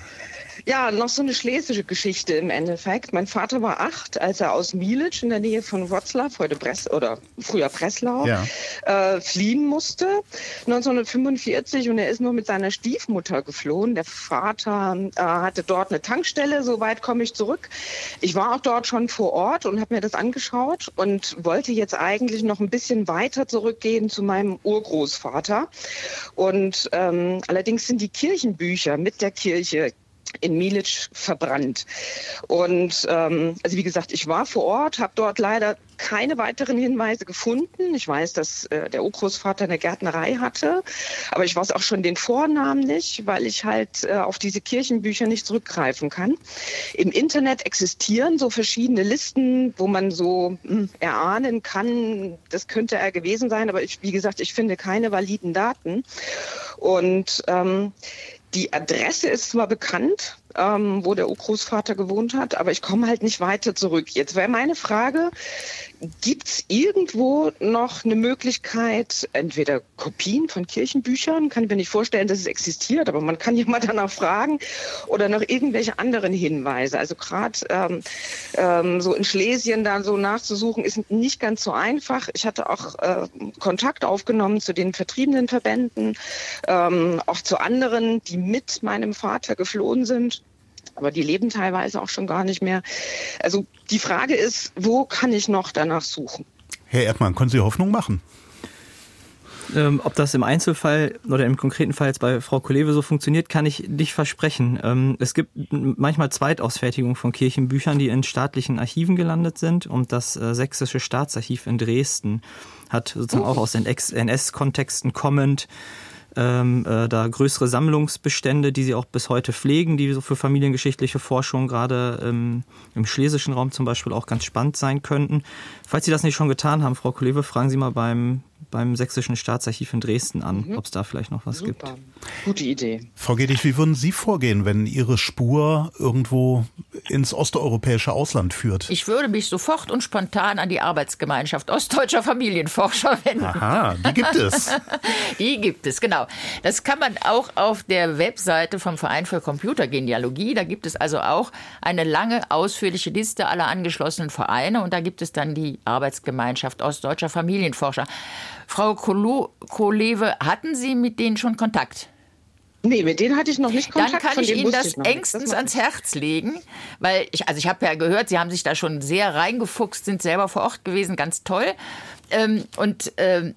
Ja, noch so eine schlesische Geschichte im Endeffekt. Mein Vater war acht, als er aus Mielitsch in der Nähe von Wroclaw, heute Brest oder früher Breslau, ja. äh, fliehen musste. 1945 und er ist nur mit seiner Stiefmutter geflohen. Der Vater äh, hatte dort eine Tankstelle, soweit komme ich zurück. Ich war auch dort schon vor Ort und habe mir das angeschaut und wollte jetzt eigentlich noch ein bisschen weiter zurückgehen zu meinem Urgroßvater. Und ähm, allerdings sind die Kirchenbücher mit der Kirche in Milic verbrannt. Und ähm, also wie gesagt, ich war vor Ort, habe dort leider keine weiteren Hinweise gefunden. Ich weiß, dass äh, der Urgroßvater eine Gärtnerei hatte, aber ich weiß auch schon den Vornamen nicht, weil ich halt äh, auf diese Kirchenbücher nicht zurückgreifen kann. Im Internet existieren so verschiedene Listen, wo man so mh, hm, erahnen kann, das könnte er gewesen sein, aber ich, wie gesagt, ich finde keine validen Daten. Und ähm, die Adresse ist zwar bekannt, ähm, wo der Urgroßvater gewohnt hat, aber ich komme halt nicht weiter zurück. Jetzt wäre meine Frage, gibt es irgendwo noch eine Möglichkeit, entweder Kopien von Kirchenbüchern, kann ich mir nicht vorstellen, dass es existiert, aber man kann ja mal danach fragen, oder noch irgendwelche anderen Hinweise. Also gerade ähm, ähm, so in Schlesien da so nachzusuchen, ist nicht ganz so einfach. Ich hatte auch äh, Kontakt aufgenommen zu den vertriebenen Verbänden, ähm, auch zu anderen, die mit meinem Vater geflohen sind aber die leben teilweise auch schon gar nicht mehr. Also die Frage ist, wo kann ich noch danach suchen? Herr Erdmann, können Sie Hoffnung machen? Ähm, ob das im Einzelfall oder im konkreten Fall jetzt bei Frau Kolewe so funktioniert, kann ich nicht versprechen. Ähm, es gibt manchmal Zweitausfertigung von Kirchenbüchern, die in staatlichen Archiven gelandet sind und das äh, Sächsische Staatsarchiv in Dresden hat sozusagen oh. auch aus den NS-Kontexten kommend ähm, äh, da größere Sammlungsbestände, die sie auch bis heute pflegen, die so für familiengeschichtliche Forschung gerade ähm, im schlesischen Raum zum Beispiel auch ganz spannend sein könnten. Falls Sie das nicht schon getan haben, Frau Kolewe, fragen Sie mal beim beim Sächsischen Staatsarchiv in Dresden an, mhm. ob es da vielleicht noch was Super. gibt. Gute Idee. Frau Gedig, wie würden Sie vorgehen, wenn Ihre Spur irgendwo ins osteuropäische Ausland führt? Ich würde mich sofort und spontan an die Arbeitsgemeinschaft Ostdeutscher Familienforscher wenden. Aha, die gibt es. die gibt es, genau. Das kann man auch auf der Webseite vom Verein für Computergenealogie. Da gibt es also auch eine lange, ausführliche Liste aller angeschlossenen Vereine und da gibt es dann die Arbeitsgemeinschaft Ostdeutscher Familienforscher. Frau Kolewe, hatten Sie mit denen schon Kontakt? Nee, mit denen hatte ich noch nicht Kontakt. Dann kann ich Ihnen das engstens das ans Herz legen, weil ich, also ich habe ja gehört, Sie haben sich da schon sehr reingefuchst, sind selber vor Ort gewesen, ganz toll. Ähm, und ähm,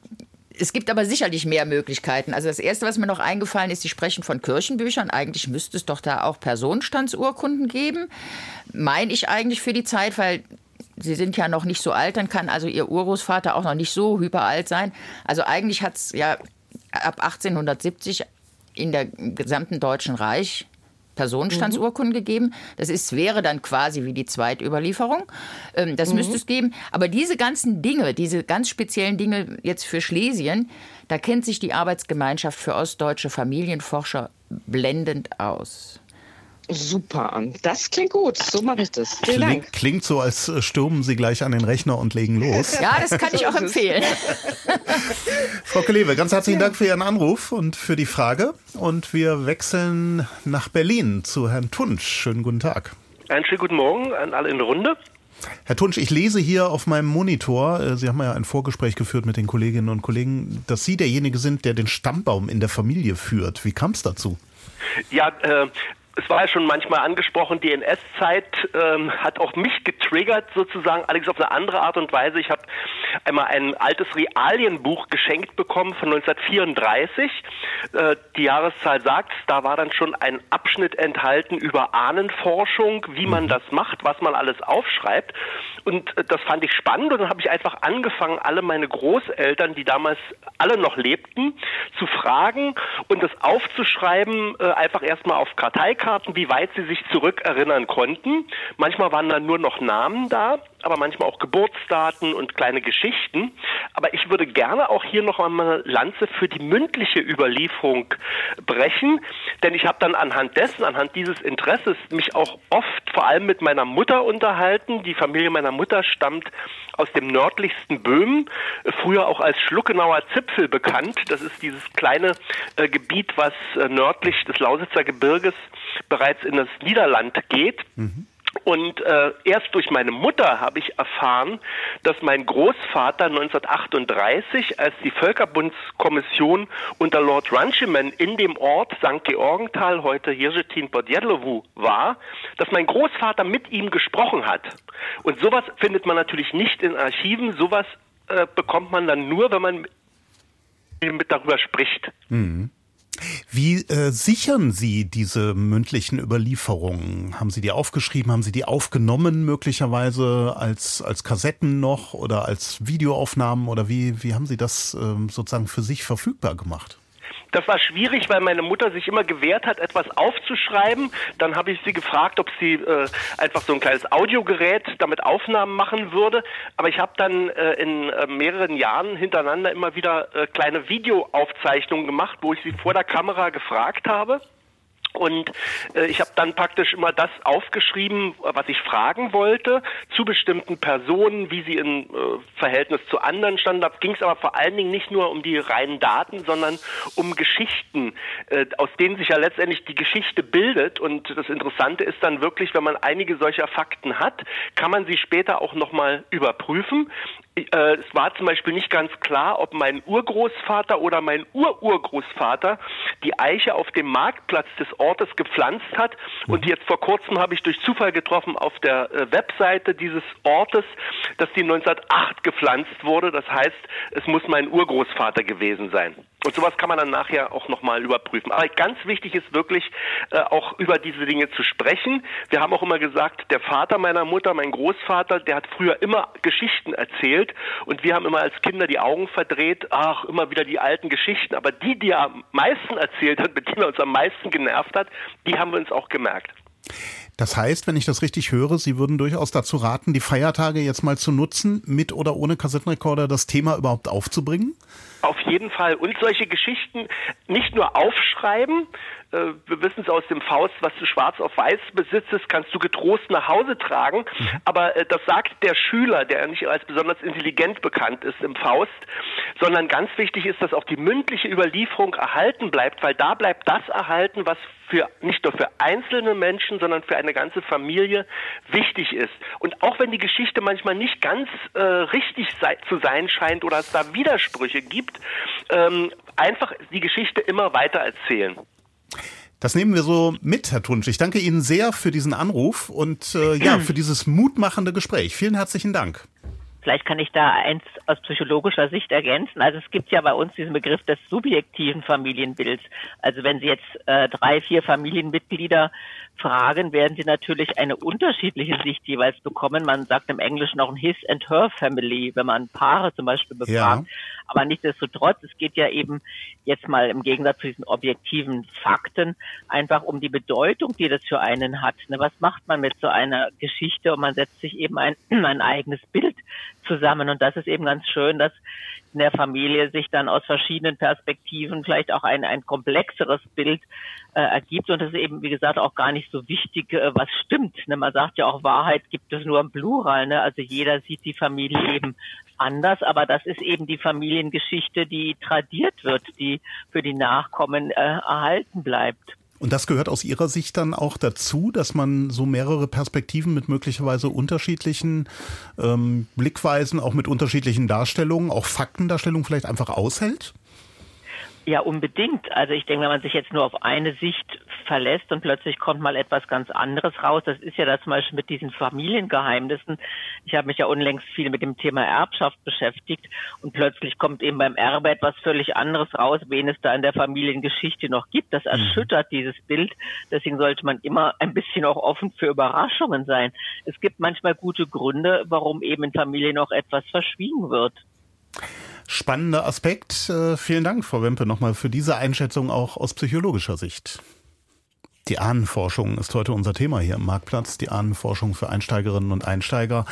es gibt aber sicherlich mehr Möglichkeiten. Also das Erste, was mir noch eingefallen ist, Sie sprechen von Kirchenbüchern. Eigentlich müsste es doch da auch Personenstandsurkunden geben. Meine ich eigentlich für die Zeit, weil Sie sind ja noch nicht so alt, dann kann also Ihr Urgroßvater auch noch nicht so hyperalt sein. Also eigentlich hat es ja ab 1870 in der gesamten Deutschen Reich Personenstandsurkunden mhm. gegeben. Das ist, wäre dann quasi wie die Zweitüberlieferung. Ähm, das mhm. müsste es geben. Aber diese ganzen Dinge, diese ganz speziellen Dinge jetzt für Schlesien, da kennt sich die Arbeitsgemeinschaft für ostdeutsche Familienforscher blendend aus. Super an. Das klingt gut. So mache ich das. Vielen klingt, Dank. Klingt so, als äh, stürmen Sie gleich an den Rechner und legen los. Ja, das kann ich auch empfehlen. Frau Kelewe, ganz herzlichen Dank für Ihren Anruf und für die Frage. Und wir wechseln nach Berlin zu Herrn Tunsch. Schönen guten Tag. Einen schönen guten Morgen an alle in der Runde. Herr Tunsch, ich lese hier auf meinem Monitor, äh, Sie haben ja ein Vorgespräch geführt mit den Kolleginnen und Kollegen, dass Sie derjenige sind, der den Stammbaum in der Familie führt. Wie kam es dazu? Ja, äh, es war ja schon manchmal angesprochen, die NS-Zeit ähm, hat auch mich getriggert sozusagen, allerdings auf eine andere Art und Weise. Ich habe einmal ein altes Realienbuch geschenkt bekommen von 1934. Äh, die Jahreszahl sagt, da war dann schon ein Abschnitt enthalten über Ahnenforschung, wie man mhm. das macht, was man alles aufschreibt. Und äh, das fand ich spannend und dann habe ich einfach angefangen, alle meine Großeltern, die damals alle noch lebten, zu fragen und das aufzuschreiben, äh, einfach erstmal auf Karteikarten, wie weit sie sich zurückerinnern konnten. Manchmal waren dann nur noch Namen da aber manchmal auch Geburtsdaten und kleine Geschichten. Aber ich würde gerne auch hier noch einmal eine Lanze für die mündliche Überlieferung brechen, denn ich habe dann anhand dessen, anhand dieses Interesses mich auch oft vor allem mit meiner Mutter unterhalten. Die Familie meiner Mutter stammt aus dem nördlichsten Böhmen, früher auch als Schluckenauer Zipfel bekannt. Das ist dieses kleine äh, Gebiet, was äh, nördlich des Lausitzer Gebirges bereits in das Niederland geht. Mhm. Und äh, erst durch meine Mutter habe ich erfahren, dass mein Großvater 1938, als die Völkerbundskommission unter Lord Runciman in dem Ort St. Georgenthal, heute Hirzetin Podjedlovu, war, dass mein Großvater mit ihm gesprochen hat. Und sowas findet man natürlich nicht in Archiven, sowas äh, bekommt man dann nur, wenn man mit darüber spricht. Mhm. Wie äh, sichern Sie diese mündlichen Überlieferungen? Haben Sie die aufgeschrieben? Haben Sie die aufgenommen möglicherweise als, als Kassetten noch oder als Videoaufnahmen? Oder wie, wie haben Sie das äh, sozusagen für sich verfügbar gemacht? Das war schwierig, weil meine Mutter sich immer gewehrt hat, etwas aufzuschreiben. Dann habe ich sie gefragt, ob sie äh, einfach so ein kleines Audiogerät damit Aufnahmen machen würde. Aber ich habe dann äh, in äh, mehreren Jahren hintereinander immer wieder äh, kleine Videoaufzeichnungen gemacht, wo ich sie vor der Kamera gefragt habe. Und äh, ich habe dann praktisch immer das aufgeschrieben, was ich fragen wollte zu bestimmten Personen, wie sie im äh, Verhältnis zu anderen standen. Da ging es aber vor allen Dingen nicht nur um die reinen Daten, sondern um Geschichten, äh, aus denen sich ja letztendlich die Geschichte bildet. Und das Interessante ist dann wirklich, wenn man einige solcher Fakten hat, kann man sie später auch nochmal überprüfen. Äh, es war zum Beispiel nicht ganz klar, ob mein Urgroßvater oder mein Ururgroßvater die Eiche auf dem Marktplatz des Ortes gepflanzt hat. Und mhm. jetzt vor kurzem habe ich durch Zufall getroffen auf der äh, Webseite dieses Ortes, dass die 1908 gepflanzt wurde. Das heißt, es muss mein Urgroßvater gewesen sein. Und sowas kann man dann nachher auch nochmal überprüfen. Aber ganz wichtig ist wirklich äh, auch über diese Dinge zu sprechen. Wir haben auch immer gesagt, der Vater meiner Mutter, mein Großvater, der hat früher immer Geschichten erzählt und wir haben immer als Kinder die Augen verdreht, ach, immer wieder die alten Geschichten. Aber die, die er am meisten erzählt hat, mit denen er uns am meisten genervt hat, die haben wir uns auch gemerkt. Das heißt, wenn ich das richtig höre, Sie würden durchaus dazu raten, die Feiertage jetzt mal zu nutzen, mit oder ohne Kassettenrekorder das Thema überhaupt aufzubringen? Auf jeden Fall. Und solche Geschichten nicht nur aufschreiben, äh, wir wissen es aus dem Faust, was du schwarz auf weiß besitzest, kannst du getrost nach Hause tragen. Mhm. Aber äh, das sagt der Schüler, der nicht als besonders intelligent bekannt ist im Faust, sondern ganz wichtig ist, dass auch die mündliche Überlieferung erhalten bleibt, weil da bleibt das erhalten, was für nicht nur für einzelne Menschen, sondern für eine ganze Familie wichtig ist. Und auch wenn die Geschichte manchmal nicht ganz äh, richtig sei, zu sein scheint oder es da Widersprüche gibt, ähm, einfach die Geschichte immer weiter erzählen. Das nehmen wir so mit, Herr Tunsch. Ich danke Ihnen sehr für diesen Anruf und äh, ja, für dieses mutmachende Gespräch. Vielen herzlichen Dank. Vielleicht kann ich da eins aus psychologischer Sicht ergänzen. Also es gibt ja bei uns diesen Begriff des subjektiven Familienbilds. Also wenn Sie jetzt äh, drei, vier Familienmitglieder fragen, werden Sie natürlich eine unterschiedliche Sicht jeweils bekommen. Man sagt im Englischen auch ein His and Her Family, wenn man Paare zum Beispiel befragt. Ja. Aber nichtsdestotrotz, es geht ja eben jetzt mal im Gegensatz zu diesen objektiven Fakten einfach um die Bedeutung, die das für einen hat. Ne, was macht man mit so einer Geschichte? Und man setzt sich eben ein, ein eigenes Bild zusammen. Und das ist eben ganz schön, dass in der Familie sich dann aus verschiedenen Perspektiven vielleicht auch ein, ein komplexeres Bild äh, ergibt. Und das ist eben, wie gesagt, auch gar nicht so wichtig, äh, was stimmt. Ne? Man sagt ja auch, Wahrheit gibt es nur im Plural. Ne? Also jeder sieht die Familie eben anders, aber das ist eben die Familiengeschichte, die tradiert wird, die für die Nachkommen äh, erhalten bleibt. Und das gehört aus Ihrer Sicht dann auch dazu, dass man so mehrere Perspektiven mit möglicherweise unterschiedlichen ähm, Blickweisen, auch mit unterschiedlichen Darstellungen, auch Faktendarstellungen vielleicht einfach aushält? Ja, unbedingt. Also ich denke, wenn man sich jetzt nur auf eine Sicht verlässt und plötzlich kommt mal etwas ganz anderes raus, das ist ja das zum Beispiel mit diesen Familiengeheimnissen. Ich habe mich ja unlängst viel mit dem Thema Erbschaft beschäftigt und plötzlich kommt eben beim Erbe etwas völlig anderes raus, wen es da in der Familiengeschichte noch gibt. Das mhm. erschüttert dieses Bild. Deswegen sollte man immer ein bisschen auch offen für Überraschungen sein. Es gibt manchmal gute Gründe, warum eben in Familien auch etwas verschwiegen wird. Spannender Aspekt. Äh, vielen Dank, Frau Wempe, nochmal für diese Einschätzung auch aus psychologischer Sicht. Die Ahnenforschung ist heute unser Thema hier im Marktplatz. Die Ahnenforschung für Einsteigerinnen und Einsteiger.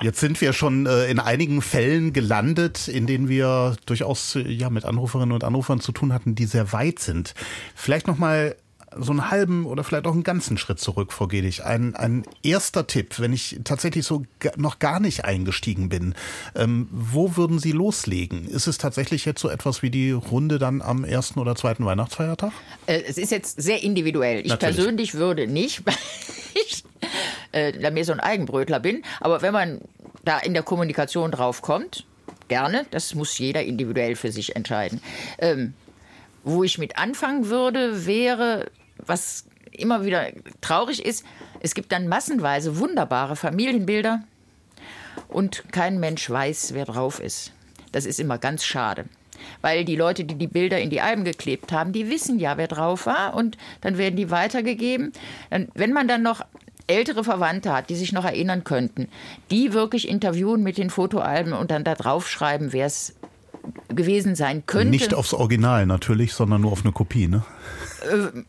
Jetzt sind wir schon äh, in einigen Fällen gelandet, in denen wir durchaus ja mit Anruferinnen und Anrufern zu tun hatten, die sehr weit sind. Vielleicht noch mal so einen halben oder vielleicht auch einen ganzen Schritt zurück, Frau Gedig. Ein, ein erster Tipp, wenn ich tatsächlich so noch gar nicht eingestiegen bin. Ähm, wo würden Sie loslegen? Ist es tatsächlich jetzt so etwas wie die Runde dann am ersten oder zweiten Weihnachtsfeiertag? Äh, es ist jetzt sehr individuell. Ich Natürlich. persönlich würde nicht, weil ich äh, da mir so ein Eigenbrötler bin. Aber wenn man da in der Kommunikation drauf kommt, gerne. Das muss jeder individuell für sich entscheiden. Ähm, wo ich mit anfangen würde, wäre was immer wieder traurig ist, es gibt dann massenweise wunderbare Familienbilder und kein Mensch weiß, wer drauf ist. Das ist immer ganz schade. Weil die Leute, die die Bilder in die Alben geklebt haben, die wissen ja, wer drauf war und dann werden die weitergegeben. Dann, wenn man dann noch ältere Verwandte hat, die sich noch erinnern könnten, die wirklich interviewen mit den Fotoalben und dann da draufschreiben, wer es gewesen sein könnte. Nicht aufs Original natürlich, sondern nur auf eine Kopie, ne? Äh,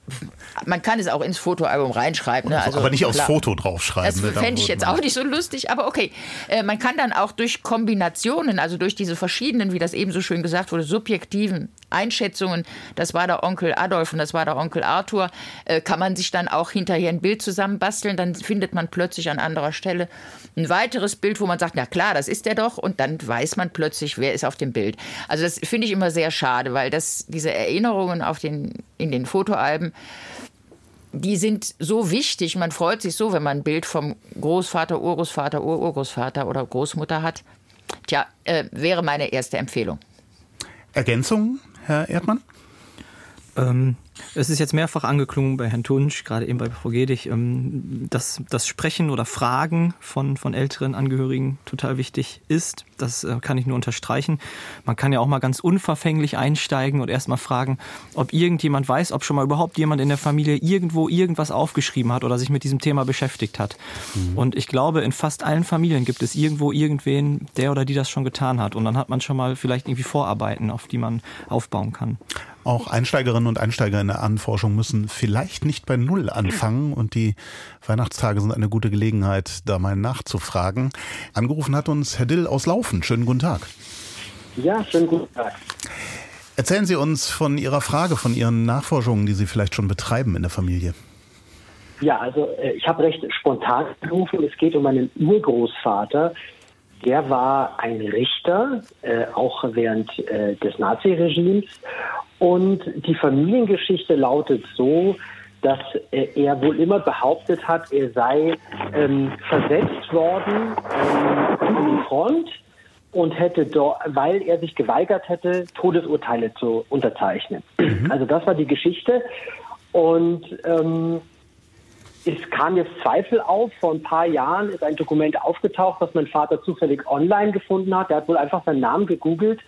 man kann es auch ins Fotoalbum reinschreiben. Ne? Also, aber nicht aufs klar, Foto draufschreiben. Das ne? fände ich jetzt auch nicht so lustig, aber okay. Äh, man kann dann auch durch Kombinationen, also durch diese verschiedenen, wie das eben so schön gesagt wurde, subjektiven Einschätzungen, das war der Onkel Adolf und das war der Onkel Arthur, äh, kann man sich dann auch hinterher ein Bild zusammenbasteln. Dann findet man plötzlich an anderer Stelle ein weiteres Bild, wo man sagt, na klar, das ist der doch. Und dann weiß man plötzlich, wer ist auf dem Bild. Also das finde ich immer sehr schade, weil das, diese Erinnerungen auf den, in den Fotoalben, die sind so wichtig. Man freut sich so, wenn man ein Bild vom Großvater, Urgroßvater, Ururgroßvater oder Großmutter hat. Tja, äh, wäre meine erste Empfehlung. Ergänzungen? Herr Erdmann? Ähm, es ist jetzt mehrfach angeklungen bei Herrn Tunsch, gerade eben bei Frau Gedig, ähm, dass das Sprechen oder Fragen von, von älteren Angehörigen total wichtig ist. Das äh, kann ich nur unterstreichen. Man kann ja auch mal ganz unverfänglich einsteigen und erst mal fragen, ob irgendjemand weiß, ob schon mal überhaupt jemand in der Familie irgendwo irgendwas aufgeschrieben hat oder sich mit diesem Thema beschäftigt hat. Mhm. Und ich glaube, in fast allen Familien gibt es irgendwo irgendwen, der oder die das schon getan hat. Und dann hat man schon mal vielleicht irgendwie Vorarbeiten, auf die man aufbauen kann. Auch Einsteigerinnen und Einsteiger in der Anforschung müssen vielleicht nicht bei Null anfangen und die Weihnachtstage sind eine gute Gelegenheit, da mal nachzufragen. Angerufen hat uns Herr Dill aus Laufen. Schönen guten Tag. Ja, schönen guten Tag. Erzählen Sie uns von Ihrer Frage, von Ihren Nachforschungen, die Sie vielleicht schon betreiben in der Familie. Ja, also äh, ich habe recht spontan gerufen. Es geht um meinen Urgroßvater. Der war ein Richter, äh, auch während äh, des Naziregimes. Und die Familiengeschichte lautet so, dass er wohl immer behauptet hat, er sei ähm, versetzt worden ähm, an die Front und hätte dort, weil er sich geweigert hätte, Todesurteile zu unterzeichnen. Mhm. Also das war die Geschichte. Und ähm, es kam jetzt Zweifel auf. Vor ein paar Jahren ist ein Dokument aufgetaucht, was mein Vater zufällig online gefunden hat. Er hat wohl einfach seinen Namen gegoogelt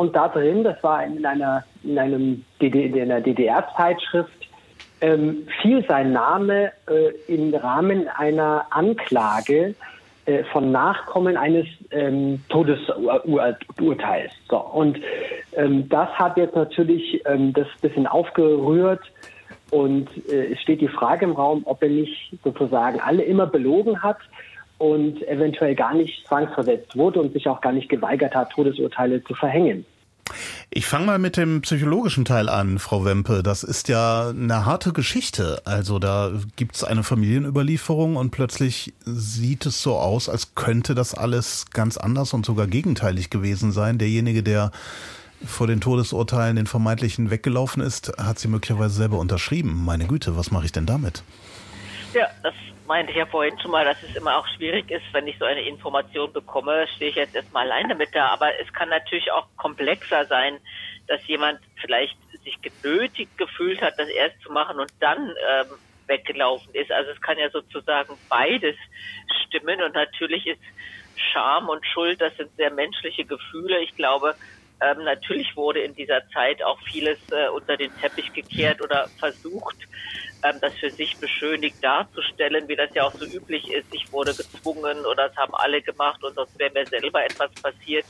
und da drin, das war in einer, in einem in einer DDR-Zeitschrift, ähm, fiel sein Name äh, im Rahmen einer Anklage äh, von Nachkommen eines ähm, Todesurteils. So, und ähm, das hat jetzt natürlich ähm, das bisschen aufgerührt und äh, es steht die Frage im Raum, ob er nicht sozusagen alle immer belogen hat und eventuell gar nicht zwangsversetzt wurde und sich auch gar nicht geweigert hat, Todesurteile zu verhängen. Ich fange mal mit dem psychologischen Teil an, Frau Wempe. Das ist ja eine harte Geschichte. Also da gibt es eine Familienüberlieferung und plötzlich sieht es so aus, als könnte das alles ganz anders und sogar gegenteilig gewesen sein. Derjenige, der vor den Todesurteilen den vermeintlichen weggelaufen ist, hat sie möglicherweise selber unterschrieben. Meine Güte, was mache ich denn damit? Ja, das meinte ich ja vorhin schon mal, dass es immer auch schwierig ist, wenn ich so eine Information bekomme, stehe ich jetzt erstmal alleine mit da. Aber es kann natürlich auch komplexer sein, dass jemand vielleicht sich genötigt gefühlt hat, das erst zu machen und dann ähm, weggelaufen ist. Also es kann ja sozusagen beides stimmen und natürlich ist Scham und Schuld, das sind sehr menschliche Gefühle. Ich glaube, ähm, natürlich wurde in dieser Zeit auch vieles äh, unter den Teppich gekehrt oder versucht, ähm, das für sich beschönigt darzustellen, wie das ja auch so üblich ist. Ich wurde gezwungen oder es haben alle gemacht und sonst wäre mir selber etwas passiert.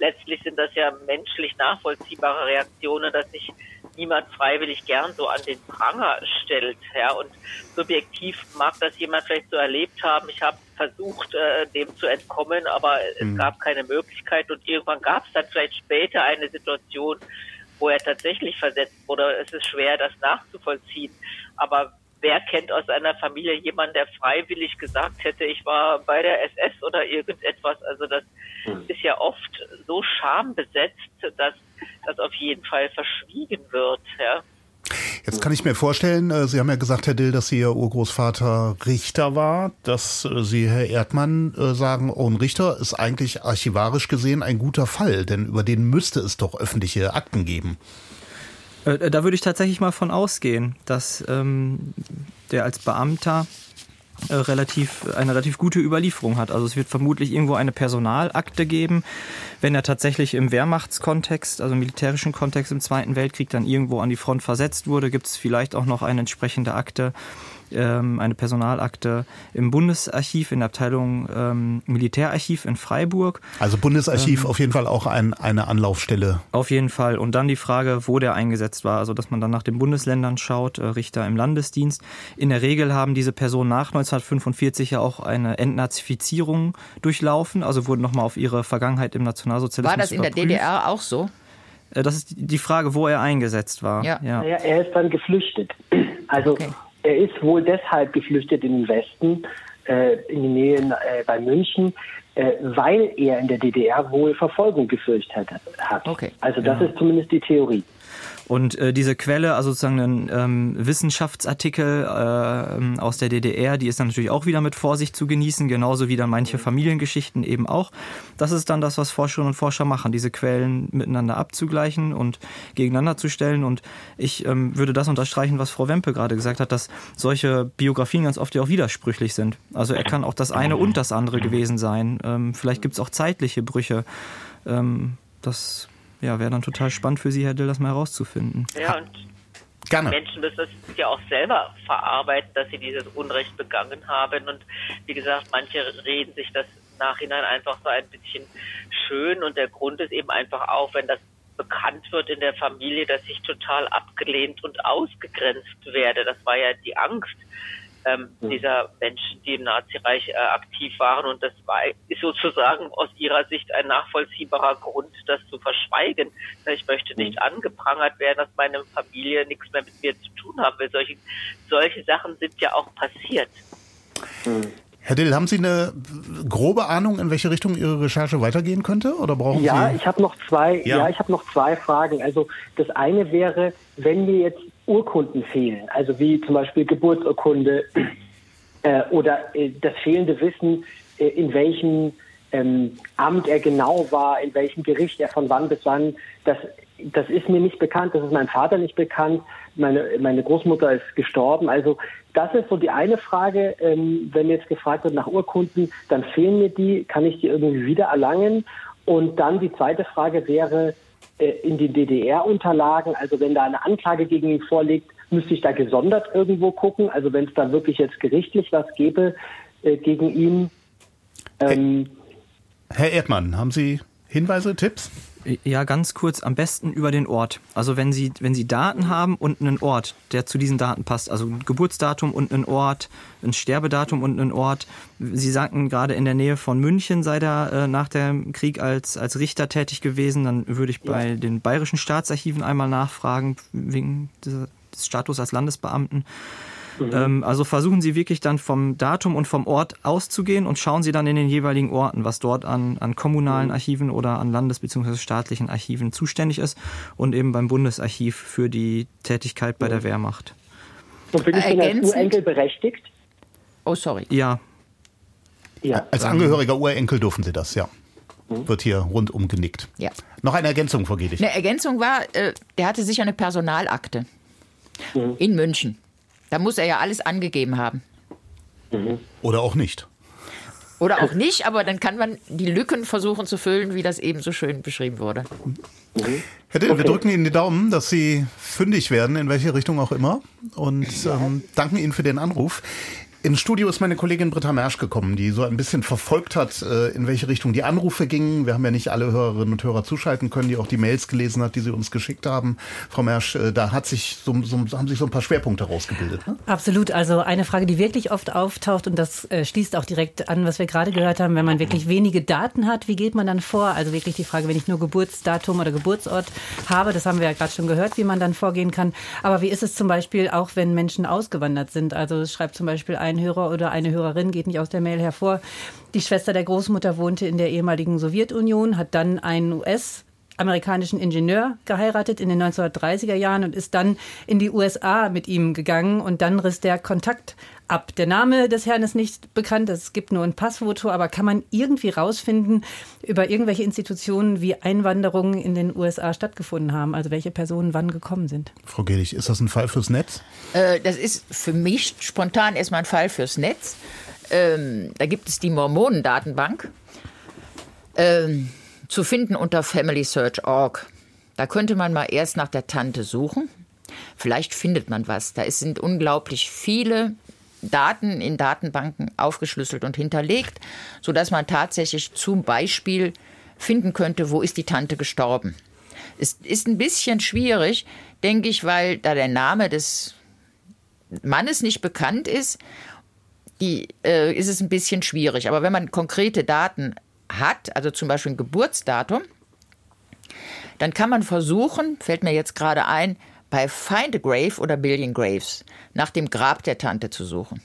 Letztlich sind das ja menschlich nachvollziehbare Reaktionen, dass sich niemand freiwillig gern so an den Pranger stellt. Ja, und subjektiv mag das jemand vielleicht so erlebt haben. Ich habe versucht, äh, dem zu entkommen, aber es mhm. gab keine Möglichkeit und irgendwann gab es dann vielleicht später eine Situation, wo er tatsächlich versetzt wurde. Es ist schwer, das nachzuvollziehen. Aber wer kennt aus einer Familie jemanden, der freiwillig gesagt hätte, ich war bei der SS oder irgendetwas? Also das hm. ist ja oft so schambesetzt, dass das auf jeden Fall verschwiegen wird. Ja. Jetzt kann ich mir vorstellen, äh, Sie haben ja gesagt, Herr Dill, dass Sie Ihr Urgroßvater Richter war, dass äh, Sie, Herr Erdmann, äh, sagen, oh, ein Richter ist eigentlich archivarisch gesehen ein guter Fall, denn über den müsste es doch öffentliche Akten geben. Da würde ich tatsächlich mal von ausgehen, dass ähm, der als Beamter äh, relativ, eine relativ gute Überlieferung hat. Also es wird vermutlich irgendwo eine Personalakte geben. Wenn er tatsächlich im Wehrmachtskontext, also im militärischen Kontext im Zweiten Weltkrieg dann irgendwo an die Front versetzt wurde, gibt es vielleicht auch noch eine entsprechende Akte ähm, eine Personalakte im Bundesarchiv in der Abteilung ähm, Militärarchiv in Freiburg. Also Bundesarchiv ähm, auf jeden Fall auch ein, eine Anlaufstelle. Auf jeden Fall. Und dann die Frage, wo der eingesetzt war. Also dass man dann nach den Bundesländern schaut, äh, Richter im Landesdienst. In der Regel haben diese Personen nach 1945 ja auch eine Entnazifizierung durchlaufen, also wurden nochmal auf ihre Vergangenheit im Nationalsozialismus War das in überprüft. der DDR auch so? Äh, das ist die Frage, wo er eingesetzt war. Ja. ja. Er ist dann geflüchtet. Also okay. Er ist wohl deshalb geflüchtet in den Westen, äh, in die Nähe äh, bei München, äh, weil er in der DDR wohl Verfolgung gefürchtet hat. Okay. Also das ja. ist zumindest die Theorie. Und äh, diese Quelle, also sozusagen ein ähm, Wissenschaftsartikel äh, aus der DDR, die ist dann natürlich auch wieder mit Vorsicht zu genießen, genauso wie dann manche Familiengeschichten eben auch. Das ist dann das, was Forscherinnen und Forscher machen, diese Quellen miteinander abzugleichen und gegeneinander zu stellen. Und ich ähm, würde das unterstreichen, was Frau Wempe gerade gesagt hat, dass solche Biografien ganz oft ja auch widersprüchlich sind. Also er kann auch das eine und das andere gewesen sein. Ähm, vielleicht gibt es auch zeitliche Brüche. Ähm, das ja, wäre dann total spannend für Sie, Herr Dill, das mal herauszufinden. Ja, und Gerne. Menschen müssen es ja auch selber verarbeiten, dass sie dieses Unrecht begangen haben. Und wie gesagt, manche reden sich das Nachhinein einfach so ein bisschen schön. Und der Grund ist eben einfach auch, wenn das bekannt wird in der Familie, dass ich total abgelehnt und ausgegrenzt werde. Das war ja die Angst, ähm, mhm. dieser Menschen, die im Nazireich äh, aktiv waren. Und das war, ist sozusagen aus ihrer Sicht ein nachvollziehbarer Grund, das zu verschweigen. Ich möchte nicht mhm. angeprangert werden, dass meine Familie nichts mehr mit mir zu tun will. Solche, solche Sachen sind ja auch passiert. Mhm. Herr Dill, haben Sie eine grobe Ahnung, in welche Richtung Ihre Recherche weitergehen könnte? Oder brauchen ja, Sie? Ich habe noch zwei, ja. ja, ich habe noch zwei Fragen. Also das eine wäre, wenn mir jetzt Urkunden fehlen, also wie zum Beispiel Geburtsurkunde äh, oder äh, das fehlende Wissen, äh, in welchen ähm, Amt er genau war, in welchem Gericht er von wann bis wann, das, das ist mir nicht bekannt, das ist meinem Vater nicht bekannt. Meine, meine Großmutter ist gestorben. Also das ist so die eine Frage. Ähm, wenn jetzt gefragt wird nach Urkunden, dann fehlen mir die, kann ich die irgendwie wieder erlangen? Und dann die zweite Frage wäre, in den DDR-Unterlagen, also wenn da eine Anklage gegen ihn vorliegt, müsste ich da gesondert irgendwo gucken. Also wenn es da wirklich jetzt gerichtlich was gäbe äh, gegen ihn. Ähm, Herr Erdmann, haben Sie Hinweise, Tipps? Ja, ganz kurz, am besten über den Ort. Also wenn Sie, wenn Sie Daten haben und einen Ort, der zu diesen Daten passt, also ein Geburtsdatum und einen Ort, ein Sterbedatum und einen Ort. Sie sagten gerade in der Nähe von München sei er äh, nach dem Krieg als, als Richter tätig gewesen. Dann würde ich bei ja. den bayerischen Staatsarchiven einmal nachfragen, wegen des Status als Landesbeamten. Mhm. Ähm, also versuchen Sie wirklich dann vom Datum und vom Ort auszugehen und schauen Sie dann in den jeweiligen Orten, was dort an, an kommunalen mhm. Archiven oder an Landes- bzw. staatlichen Archiven zuständig ist und eben beim Bundesarchiv für die Tätigkeit bei mhm. der Wehrmacht. Und bin ich denn als Urenkel berechtigt? Oh, sorry. Ja. ja. Als Angehöriger Urenkel dürfen Sie das, ja. Mhm. Wird hier rundum genickt. Ja. Noch eine Ergänzung, Frau Gedig. Eine Ergänzung war, äh, der hatte sicher eine Personalakte mhm. in München. Da muss er ja alles angegeben haben. Mhm. Oder auch nicht. Oder auch nicht, aber dann kann man die Lücken versuchen zu füllen, wie das eben so schön beschrieben wurde. Mhm. Herr Dill, okay. wir drücken Ihnen die Daumen, dass Sie fündig werden, in welche Richtung auch immer. Und ähm, danken Ihnen für den Anruf. Ins Studio ist meine Kollegin Britta Mersch gekommen, die so ein bisschen verfolgt hat, äh, in welche Richtung die Anrufe gingen. Wir haben ja nicht alle Hörerinnen und Hörer zuschalten können, die auch die Mails gelesen hat, die sie uns geschickt haben. Frau Mersch, äh, da hat sich so, so, haben sich so ein paar Schwerpunkte rausgebildet. Ne? Absolut. Also eine Frage, die wirklich oft auftaucht und das äh, schließt auch direkt an, was wir gerade gehört haben, wenn man wirklich wenige Daten hat, wie geht man dann vor? Also wirklich die Frage, wenn ich nur Geburtsdatum oder Geburtsort habe, das haben wir ja gerade schon gehört, wie man dann vorgehen kann. Aber wie ist es zum Beispiel auch, wenn Menschen ausgewandert sind? Also schreibt zum Beispiel ein ein Hörer oder eine Hörerin, geht nicht aus der Mail hervor. Die Schwester der Großmutter wohnte in der ehemaligen Sowjetunion, hat dann einen US- amerikanischen Ingenieur geheiratet in den 1930er Jahren und ist dann in die USA mit ihm gegangen und dann riss der Kontakt ab. Der Name des Herrn ist nicht bekannt, es gibt nur ein Passfoto, aber kann man irgendwie rausfinden über irgendwelche Institutionen, wie Einwanderungen in den USA stattgefunden haben, also welche Personen wann gekommen sind? Frau Gehlich, ist das ein Fall fürs Netz? Äh, das ist für mich spontan erstmal ein Fall fürs Netz. Ähm, da gibt es die Mormonendatenbank. Ähm, zu finden unter FamilySearch.org. Da könnte man mal erst nach der Tante suchen. Vielleicht findet man was. Da sind unglaublich viele Daten in Datenbanken aufgeschlüsselt und hinterlegt, sodass man tatsächlich zum Beispiel finden könnte, wo ist die Tante gestorben. Es ist ein bisschen schwierig, denke ich, weil da der Name des Mannes nicht bekannt ist, die, äh, ist es ein bisschen schwierig. Aber wenn man konkrete Daten hat, also zum Beispiel ein Geburtsdatum, dann kann man versuchen, fällt mir jetzt gerade ein, bei Find a Grave oder Billion Graves nach dem Grab der Tante zu suchen.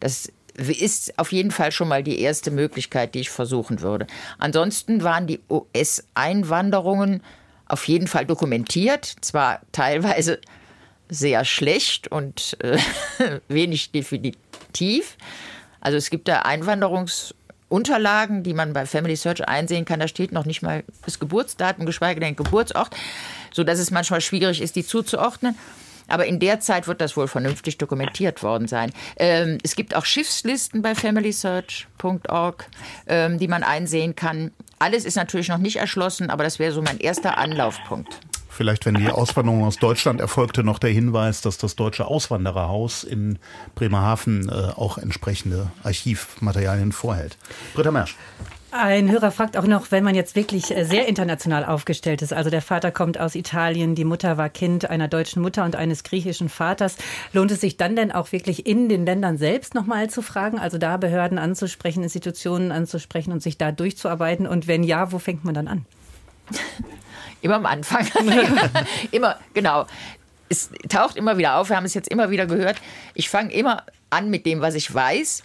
Das ist auf jeden Fall schon mal die erste Möglichkeit, die ich versuchen würde. Ansonsten waren die US-Einwanderungen auf jeden Fall dokumentiert, zwar teilweise sehr schlecht und äh, wenig definitiv. Also es gibt da Einwanderungs- Unterlagen, die man bei Family Search einsehen kann, da steht noch nicht mal das Geburtsdatum, geschweige denn Geburtsort, sodass es manchmal schwierig ist, die zuzuordnen. Aber in der Zeit wird das wohl vernünftig dokumentiert worden sein. Ähm, es gibt auch Schiffslisten bei familysearch.org, ähm, die man einsehen kann. Alles ist natürlich noch nicht erschlossen, aber das wäre so mein erster Anlaufpunkt. Vielleicht, wenn die Auswanderung aus Deutschland erfolgte, noch der Hinweis, dass das Deutsche Auswandererhaus in Bremerhaven äh, auch entsprechende Archivmaterialien vorhält. Britta Mersch. Ein Hörer fragt auch noch, wenn man jetzt wirklich äh, sehr international aufgestellt ist, also der Vater kommt aus Italien, die Mutter war Kind einer deutschen Mutter und eines griechischen Vaters, lohnt es sich dann denn auch wirklich in den Ländern selbst nochmal zu fragen, also da Behörden anzusprechen, Institutionen anzusprechen und sich da durchzuarbeiten? Und wenn ja, wo fängt man dann an? Immer am Anfang. immer, genau. Es taucht immer wieder auf. Wir haben es jetzt immer wieder gehört. Ich fange immer an mit dem, was ich weiß.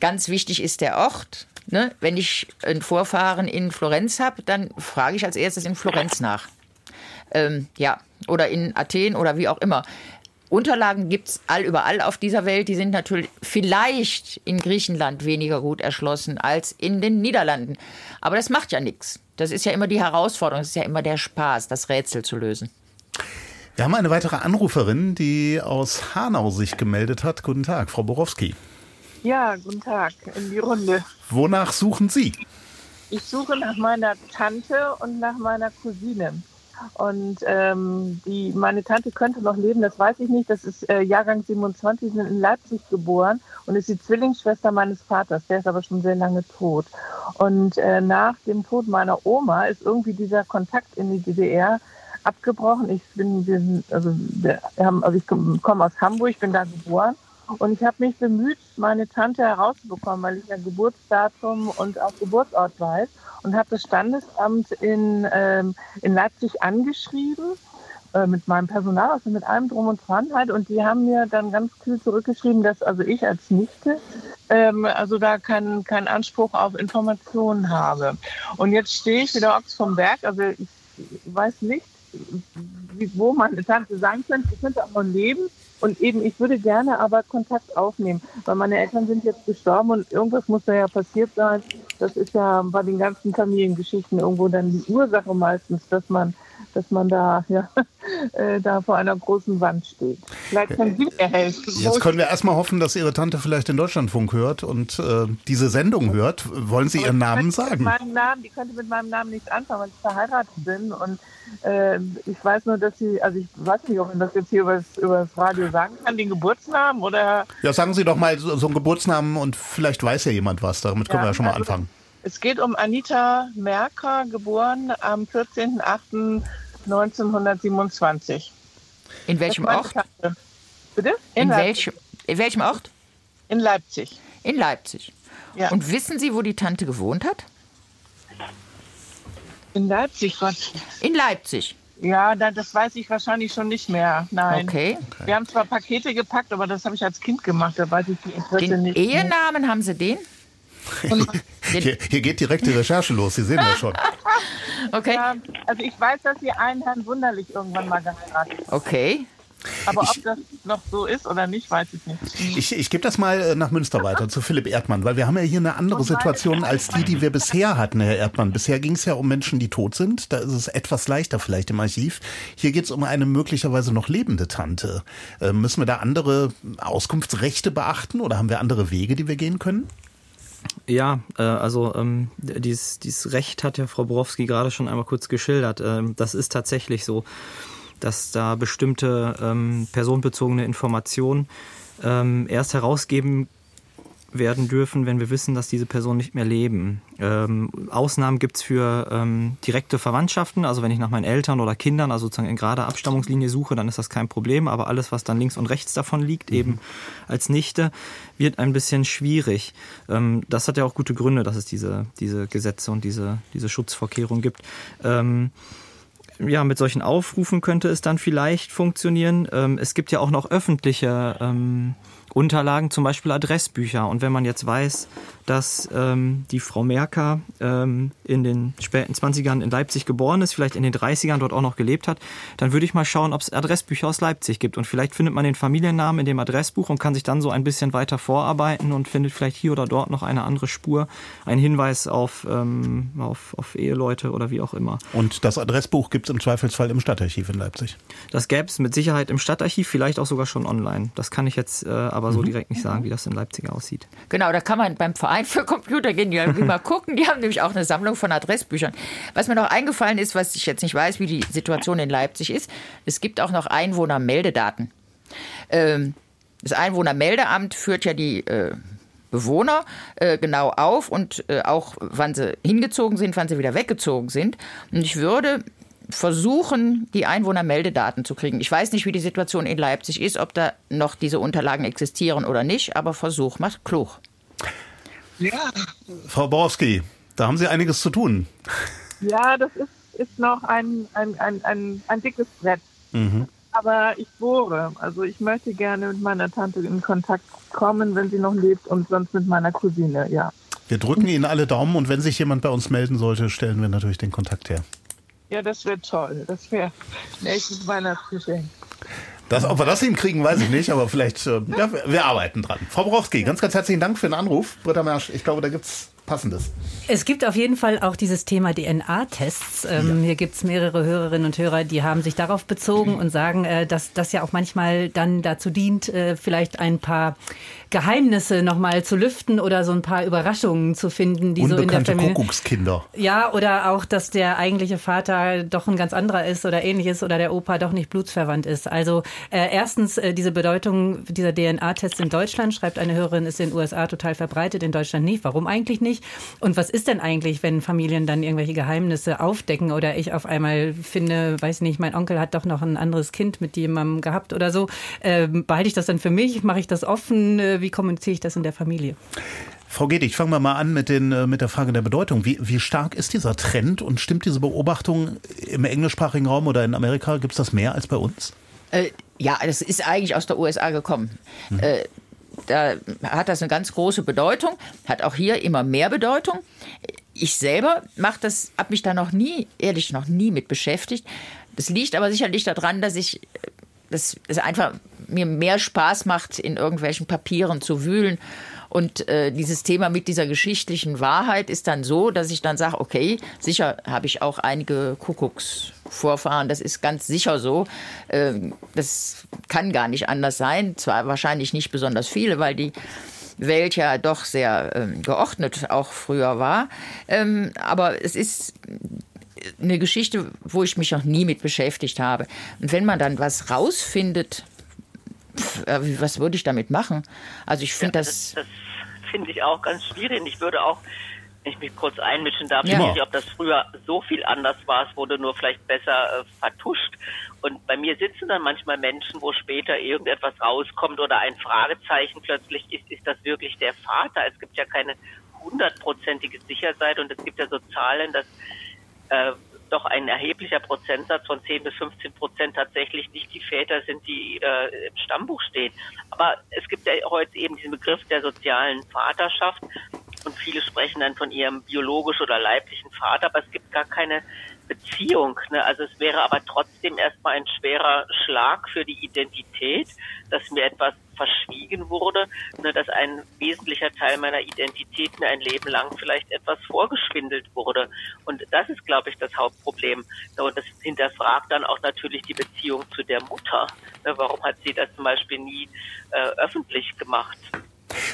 Ganz wichtig ist der Ort. Ne? Wenn ich ein Vorfahren in Florenz habe, dann frage ich als erstes in Florenz nach. Ähm, ja, oder in Athen oder wie auch immer. Unterlagen gibt es all überall auf dieser Welt. Die sind natürlich vielleicht in Griechenland weniger gut erschlossen als in den Niederlanden. Aber das macht ja nichts. Das ist ja immer die Herausforderung, es ist ja immer der Spaß, das Rätsel zu lösen. Wir haben eine weitere Anruferin, die aus Hanau sich gemeldet hat. Guten Tag, Frau Borowski. Ja, guten Tag in die Runde. Wonach suchen Sie? Ich suche nach meiner Tante und nach meiner Cousine. Und ähm, die, meine Tante könnte noch leben, das weiß ich nicht. Das ist äh, Jahrgang 27, sind in Leipzig geboren und ist die Zwillingsschwester meines Vaters. Der ist aber schon sehr lange tot. Und äh, nach dem Tod meiner Oma ist irgendwie dieser Kontakt in die DDR abgebrochen. Ich bin, bin also, wir haben, also ich komme aus Hamburg, bin da geboren. Und ich habe mich bemüht, meine Tante herauszubekommen, weil ich ja Geburtsdatum und auch Geburtsort weiß und habe das Standesamt in, ähm, in Leipzig angeschrieben äh, mit meinem Personal, also mit allem drum und dran halt. Und die haben mir dann ganz kühl zurückgeschrieben, dass also ich als Nichte ähm, also da keinen keinen Anspruch auf Informationen habe. Und jetzt stehe ich wieder Ochs vom Berg, also ich weiß nicht, wo meine Tante sein könnte. Sie könnte auch noch leben. Und eben, ich würde gerne aber Kontakt aufnehmen, weil meine Eltern sind jetzt gestorben und irgendwas muss da ja passiert sein. Das ist ja bei den ganzen Familiengeschichten irgendwo dann die Ursache meistens, dass man dass man da, ja, äh, da vor einer großen Wand steht. Vielleicht können Sie mir helfen. Jetzt können wir erstmal hoffen, dass Ihre Tante vielleicht den Deutschlandfunk hört und äh, diese Sendung hört. Wollen Sie Ihren Namen sagen? Meinen Namen, die könnte mit meinem Namen nichts anfangen, weil ich verheiratet bin. Und äh, ich weiß nur, dass sie, also ich weiß nicht, ob man das jetzt hier über das, über das Radio sagen kann, den Geburtsnamen oder. Ja, sagen Sie doch mal so, so einen Geburtsnamen und vielleicht weiß ja jemand was. Damit können ja, wir ja schon mal also anfangen. Es geht um Anita Merker, geboren am 14.08. 1927. In welchem Ort? Bitte? In, in, welchem, in welchem Ort? In Leipzig. In Leipzig. Ja. Und wissen Sie, wo die Tante gewohnt hat? In Leipzig, Gott. In Leipzig. Ja, das weiß ich wahrscheinlich schon nicht mehr. Nein. Okay. Wir haben zwar Pakete gepackt, aber das habe ich als Kind gemacht. Da weiß ich die Adresse den nicht. Ehenamen haben Sie den? Hier, hier, geht direkt die Recherche los, Sie sehen das schon. Okay. Ja, also ich weiß, dass Sie einen Herrn Wunderlich irgendwann mal geheiratet haben. Okay. Aber ob das noch so ist oder nicht, weiß ich nicht. Ich, ich gebe das mal äh, nach Münster weiter zu Philipp Erdmann, weil wir haben ja hier eine andere Situation als die, die wir bisher hatten, Herr Erdmann. Bisher ging es ja um Menschen, die tot sind. Da ist es etwas leichter vielleicht im Archiv. Hier geht es um eine möglicherweise noch lebende Tante. Äh, müssen wir da andere Auskunftsrechte beachten oder haben wir andere Wege, die wir gehen können? Ja, äh, also ähm, dieses, dieses Recht hat ja Frau Borowski gerade schon einmal kurz geschildert. Ähm, das ist tatsächlich so, dass da bestimmte ähm, personenbezogene Informationen ähm, erst herausgeben werden dürfen, wenn wir wissen, dass diese Personen nicht mehr leben. Ähm, Ausnahmen gibt es für ähm, direkte Verwandtschaften, also wenn ich nach meinen Eltern oder Kindern, also sozusagen in gerader Abstammungslinie suche, dann ist das kein Problem, aber alles, was dann links und rechts davon liegt, mhm. eben als Nichte, wird ein bisschen schwierig. Ähm, das hat ja auch gute Gründe, dass es diese, diese Gesetze und diese, diese Schutzvorkehrungen gibt. Ähm, ja, mit solchen Aufrufen könnte es dann vielleicht funktionieren. Ähm, es gibt ja auch noch öffentliche ähm, Unterlagen, zum Beispiel Adressbücher. Und wenn man jetzt weiß, dass ähm, die Frau Merker ähm, in den späten 20ern in Leipzig geboren ist, vielleicht in den 30ern dort auch noch gelebt hat, dann würde ich mal schauen, ob es Adressbücher aus Leipzig gibt. Und vielleicht findet man den Familiennamen in dem Adressbuch und kann sich dann so ein bisschen weiter vorarbeiten und findet vielleicht hier oder dort noch eine andere Spur, einen Hinweis auf, ähm, auf, auf Eheleute oder wie auch immer. Und das Adressbuch gibt es im Zweifelsfall im Stadtarchiv in Leipzig? Das gäbe es mit Sicherheit im Stadtarchiv, vielleicht auch sogar schon online. Das kann ich jetzt äh, aber so mhm. direkt nicht sagen, wie das in Leipzig aussieht. Genau, da kann man beim Verein für Computergenealogie mal gucken. Die haben nämlich auch eine Sammlung von Adressbüchern. Was mir noch eingefallen ist, was ich jetzt nicht weiß, wie die Situation in Leipzig ist, es gibt auch noch Einwohnermeldedaten. Ähm, das Einwohnermeldeamt führt ja die äh, Bewohner äh, genau auf und äh, auch wann sie hingezogen sind, wann sie wieder weggezogen sind. Und ich würde versuchen, die Einwohnermeldedaten zu kriegen. Ich weiß nicht, wie die Situation in Leipzig ist, ob da noch diese Unterlagen existieren oder nicht, aber Versuch macht klug. Ja. Frau Borowski, da haben Sie einiges zu tun. Ja, das ist, ist noch ein, ein, ein, ein, ein dickes Brett. Mhm. Aber ich bohre. Also ich möchte gerne mit meiner Tante in Kontakt kommen, wenn sie noch lebt und sonst mit meiner Cousine, ja. Wir drücken Ihnen alle Daumen und wenn sich jemand bei uns melden sollte, stellen wir natürlich den Kontakt her. Ja, das wäre toll. Das wäre nächstes Weihnachtsgeschenk. Das, ob wir das hinkriegen, weiß ich nicht, aber vielleicht, äh, ja, wir arbeiten dran. Frau Borowski, ganz, ganz herzlichen Dank für den Anruf. Britta Mersch, ich glaube, da gibt es Passendes. Es gibt auf jeden Fall auch dieses Thema DNA-Tests. Ähm, ja. Hier gibt es mehrere Hörerinnen und Hörer, die haben sich darauf bezogen und sagen, äh, dass das ja auch manchmal dann dazu dient, äh, vielleicht ein paar Geheimnisse nochmal zu lüften oder so ein paar Überraschungen zu finden, die so in der Familie. Kuckuckskinder. Ja, oder auch, dass der eigentliche Vater doch ein ganz anderer ist oder ähnliches oder der Opa doch nicht blutsverwandt ist. Also äh, erstens äh, diese Bedeutung dieser DNA-Tests in Deutschland, schreibt eine Hörerin, ist in den USA total verbreitet, in Deutschland nicht. Warum eigentlich nicht? Und was ist denn eigentlich, wenn Familien dann irgendwelche Geheimnisse aufdecken oder ich auf einmal finde, weiß nicht, mein Onkel hat doch noch ein anderes Kind mit jemandem gehabt oder so. Äh, behalte ich das dann für mich? Mache ich das offen? Äh, wie kommuniziere ich das in der Familie? Frau Gedig, fangen wir mal an mit, den, äh, mit der Frage der Bedeutung. Wie, wie stark ist dieser Trend und stimmt diese Beobachtung im englischsprachigen Raum oder in Amerika? Gibt es das mehr als bei uns? Äh, ja, das ist eigentlich aus der USA gekommen. Mhm. Äh, da hat das eine ganz große Bedeutung, hat auch hier immer mehr Bedeutung. Ich selber mache das, habe mich da noch nie, ehrlich noch nie mit beschäftigt. Das liegt aber sicherlich daran, dass ich dass es einfach mir mehr Spaß macht, in irgendwelchen Papieren zu wühlen. Und äh, dieses Thema mit dieser geschichtlichen Wahrheit ist dann so, dass ich dann sage, okay, sicher habe ich auch einige Kuckucksvorfahren, das ist ganz sicher so. Äh, das kann gar nicht anders sein. Zwar wahrscheinlich nicht besonders viele, weil die Welt ja doch sehr ähm, geordnet auch früher war. Ähm, aber es ist eine Geschichte, wo ich mich noch nie mit beschäftigt habe. Und wenn man dann was rausfindet, äh, was würde ich damit machen? Also ich finde ja, das. Das, das finde ich auch ganz schwierig. Ich würde auch, wenn ich mich kurz einmischen darf, ja. ich nicht, ob das früher so viel anders war. Es wurde nur vielleicht besser äh, vertuscht. Und bei mir sitzen dann manchmal Menschen, wo später irgendetwas rauskommt oder ein Fragezeichen plötzlich ist, ist das wirklich der Vater? Es gibt ja keine hundertprozentige Sicherheit und es gibt ja so Zahlen, dass äh, doch ein erheblicher Prozentsatz von 10 bis 15 Prozent tatsächlich nicht die Väter sind, die äh, im Stammbuch stehen. Aber es gibt ja heute eben diesen Begriff der sozialen Vaterschaft und viele sprechen dann von ihrem biologisch oder leiblichen Vater, aber es gibt gar keine Beziehung. Ne? Also es wäre aber trotzdem erstmal ein schwerer Schlag für die Identität, dass mir etwas verschwiegen wurde, ne, dass ein wesentlicher Teil meiner Identität mir ein Leben lang vielleicht etwas vorgeschwindelt wurde. Und das ist, glaube ich, das Hauptproblem. Und das hinterfragt dann auch natürlich die Beziehung zu der Mutter. Ne, warum hat sie das zum Beispiel nie äh, öffentlich gemacht?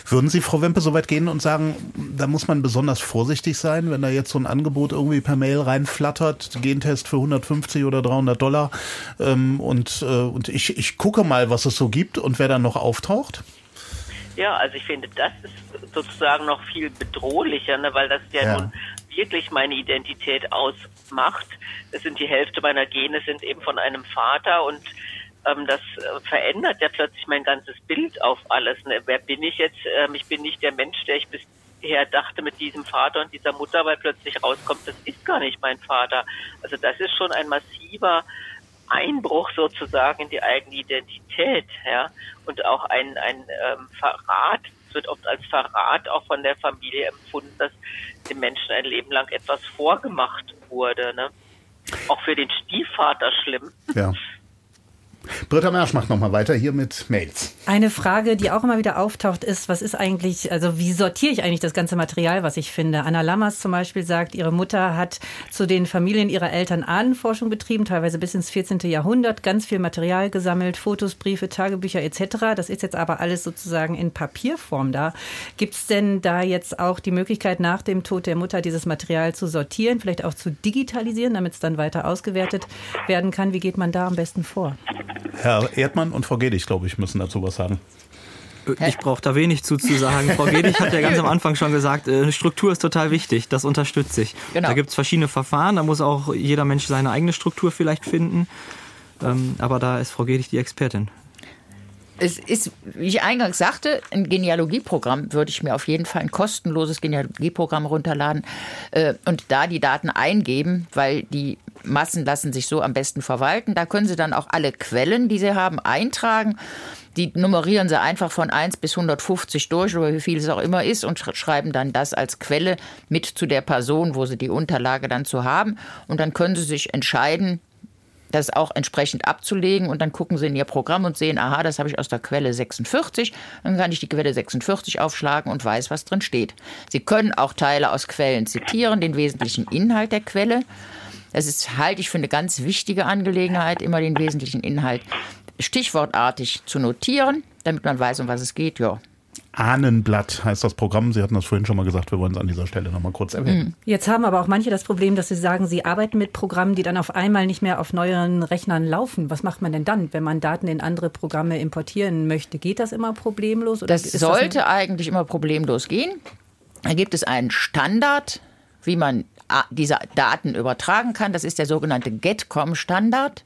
Würden Sie, Frau Wempe, so weit gehen und sagen, da muss man besonders vorsichtig sein, wenn da jetzt so ein Angebot irgendwie per Mail reinflattert, Gentest für 150 oder 300 Dollar ähm, und, äh, und ich, ich gucke mal, was es so gibt und wer dann noch auftaucht? Ja, also ich finde, das ist sozusagen noch viel bedrohlicher, ne, weil das ja, ja. nun wirklich meine Identität ausmacht. Es sind die Hälfte meiner Gene sind eben von einem Vater und ähm, das äh, verändert ja plötzlich mein ganzes Bild auf alles. Ne? Wer bin ich jetzt? Ähm, ich bin nicht der Mensch, der ich bisher dachte mit diesem Vater und dieser Mutter, weil plötzlich rauskommt, das ist gar nicht mein Vater. Also das ist schon ein massiver Einbruch sozusagen in die eigene Identität, ja, und auch ein, ein ähm, Verrat. Es wird oft als Verrat auch von der Familie empfunden, dass dem Menschen ein Leben lang etwas vorgemacht wurde. Ne? Auch für den Stiefvater schlimm. Ja. Britta Mersch macht nochmal weiter hier mit Mails. Eine Frage, die auch immer wieder auftaucht, ist, was ist eigentlich, also wie sortiere ich eigentlich das ganze Material, was ich finde? Anna Lammers zum Beispiel sagt, ihre Mutter hat zu den Familien ihrer Eltern Ahnenforschung betrieben, teilweise bis ins 14. Jahrhundert, ganz viel Material gesammelt, Fotos, Briefe, Tagebücher etc. Das ist jetzt aber alles sozusagen in Papierform da. Gibt es denn da jetzt auch die Möglichkeit, nach dem Tod der Mutter dieses Material zu sortieren, vielleicht auch zu digitalisieren, damit es dann weiter ausgewertet werden kann? Wie geht man da am besten vor? Herr Erdmann und Frau Gedig, glaube ich, müssen dazu was sagen. Äh, ich brauche da wenig zuzusagen. Frau Gedig hat ja ganz am Anfang schon gesagt, äh, Struktur ist total wichtig, das unterstütze ich. Genau. Da gibt es verschiedene Verfahren, da muss auch jeder Mensch seine eigene Struktur vielleicht finden. Ähm, aber da ist Frau Gedig die Expertin. Es ist, wie ich eingangs sagte, ein Genealogieprogramm würde ich mir auf jeden Fall ein kostenloses Genealogieprogramm runterladen äh, und da die Daten eingeben, weil die Massen lassen sich so am besten verwalten. Da können Sie dann auch alle Quellen, die Sie haben, eintragen. Die nummerieren Sie einfach von 1 bis 150 durch oder wie viel es auch immer ist und schreiben dann das als Quelle mit zu der Person, wo Sie die Unterlage dann zu haben. Und dann können Sie sich entscheiden, das auch entsprechend abzulegen und dann gucken sie in ihr Programm und sehen, aha, das habe ich aus der Quelle 46, dann kann ich die Quelle 46 aufschlagen und weiß, was drin steht. Sie können auch Teile aus Quellen zitieren, den wesentlichen Inhalt der Quelle. Das ist, halte ich für eine ganz wichtige Angelegenheit, immer den wesentlichen Inhalt stichwortartig zu notieren, damit man weiß, um was es geht, ja. Ahnenblatt heißt das Programm. Sie hatten das vorhin schon mal gesagt, wir wollen es an dieser Stelle noch mal kurz erwähnen. Mhm. Jetzt haben aber auch manche das Problem, dass sie sagen, sie arbeiten mit Programmen, die dann auf einmal nicht mehr auf neueren Rechnern laufen. Was macht man denn dann, wenn man Daten in andere Programme importieren möchte? Geht das immer problemlos? das sollte das eigentlich immer problemlos gehen. Da gibt es einen Standard, wie man diese Daten übertragen kann. Das ist der sogenannte GetCom-Standard.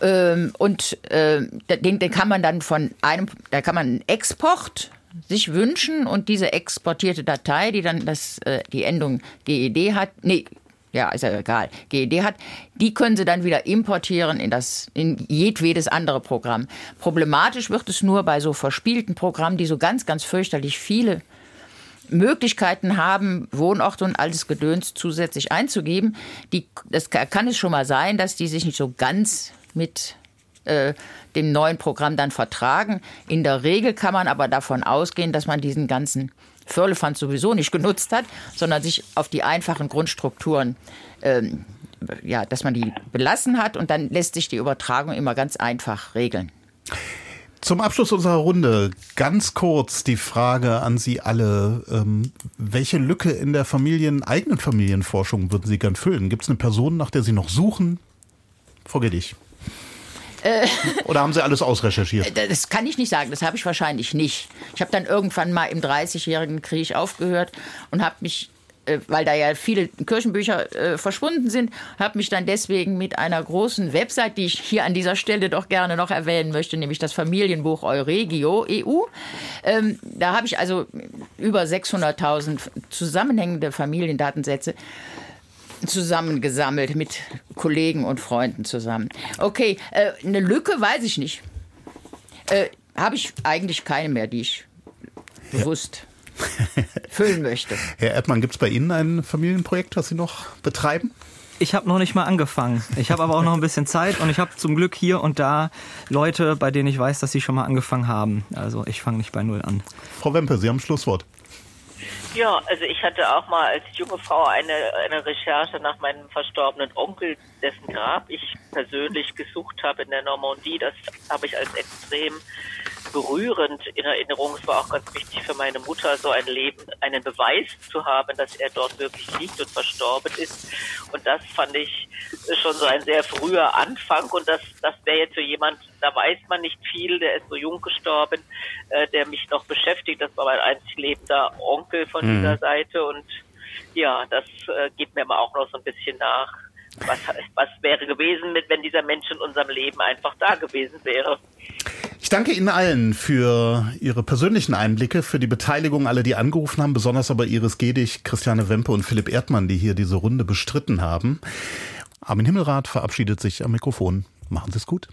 Ähm, und äh, den, den kann man dann von einem, da kann man einen Export sich wünschen und diese exportierte Datei, die dann das, äh, die Endung GED hat, nee, ja, ist ja egal, GED hat, die können Sie dann wieder importieren in das, in jedwedes andere Programm. Problematisch wird es nur bei so verspielten Programmen, die so ganz, ganz fürchterlich viele Möglichkeiten haben, Wohnort und alles Gedöns zusätzlich einzugeben. Die, das kann es schon mal sein, dass die sich nicht so ganz mit äh, dem neuen Programm dann vertragen. In der Regel kann man aber davon ausgehen, dass man diesen ganzen Firlefanz sowieso nicht genutzt hat, sondern sich auf die einfachen Grundstrukturen, ähm, ja, dass man die belassen hat und dann lässt sich die Übertragung immer ganz einfach regeln. Zum Abschluss unserer Runde ganz kurz die Frage an Sie alle. Ähm, welche Lücke in der Familien, eigenen Familienforschung würden Sie gern füllen? Gibt es eine Person, nach der Sie noch suchen? Frau Gedich. Äh, Oder haben Sie alles ausrecherchiert? Das kann ich nicht sagen, das habe ich wahrscheinlich nicht. Ich habe dann irgendwann mal im 30-jährigen Krieg aufgehört und habe mich äh, weil da ja viele Kirchenbücher äh, verschwunden sind, habe mich dann deswegen mit einer großen Website, die ich hier an dieser Stelle doch gerne noch erwähnen möchte, nämlich das Familienbuch Euregio EU. Ähm, da habe ich also über 600.000 zusammenhängende Familiendatensätze zusammengesammelt mit Kollegen und Freunden zusammen. Okay, äh, eine Lücke weiß ich nicht. Äh, Habe ich eigentlich keine mehr, die ich bewusst ja. füllen möchte. Herr Erdmann, gibt es bei Ihnen ein Familienprojekt, das Sie noch betreiben? Ich habe noch nicht mal angefangen. Ich habe aber auch noch ein bisschen Zeit und ich habe zum Glück hier und da Leute, bei denen ich weiß, dass sie schon mal angefangen haben. Also ich fange nicht bei Null an. Frau Wempe, Sie haben Schlusswort. Ja, also ich hatte auch mal als junge Frau eine, eine Recherche nach meinem verstorbenen Onkel, dessen Grab ich persönlich gesucht habe in der Normandie. Das habe ich als extrem berührend in Erinnerung. Es war auch ganz wichtig für meine Mutter, so ein Leben, einen Beweis zu haben, dass er dort wirklich liegt und verstorben ist. Und das fand ich schon so ein sehr früher Anfang. Und das, das wäre jetzt so jemand, da weiß man nicht viel, der ist so jung gestorben, äh, der mich noch beschäftigt. Das war mein einzig lebender Onkel von mhm. dieser Seite. Und ja, das äh, geht mir aber auch noch so ein bisschen nach. Was, was wäre gewesen, wenn dieser Mensch in unserem Leben einfach da gewesen wäre? Ich danke Ihnen allen für Ihre persönlichen Einblicke, für die Beteiligung, alle, die angerufen haben, besonders aber Iris Gedig, Christiane Wempe und Philipp Erdmann, die hier diese Runde bestritten haben. Armin Himmelrath verabschiedet sich am Mikrofon. Machen Sie es gut.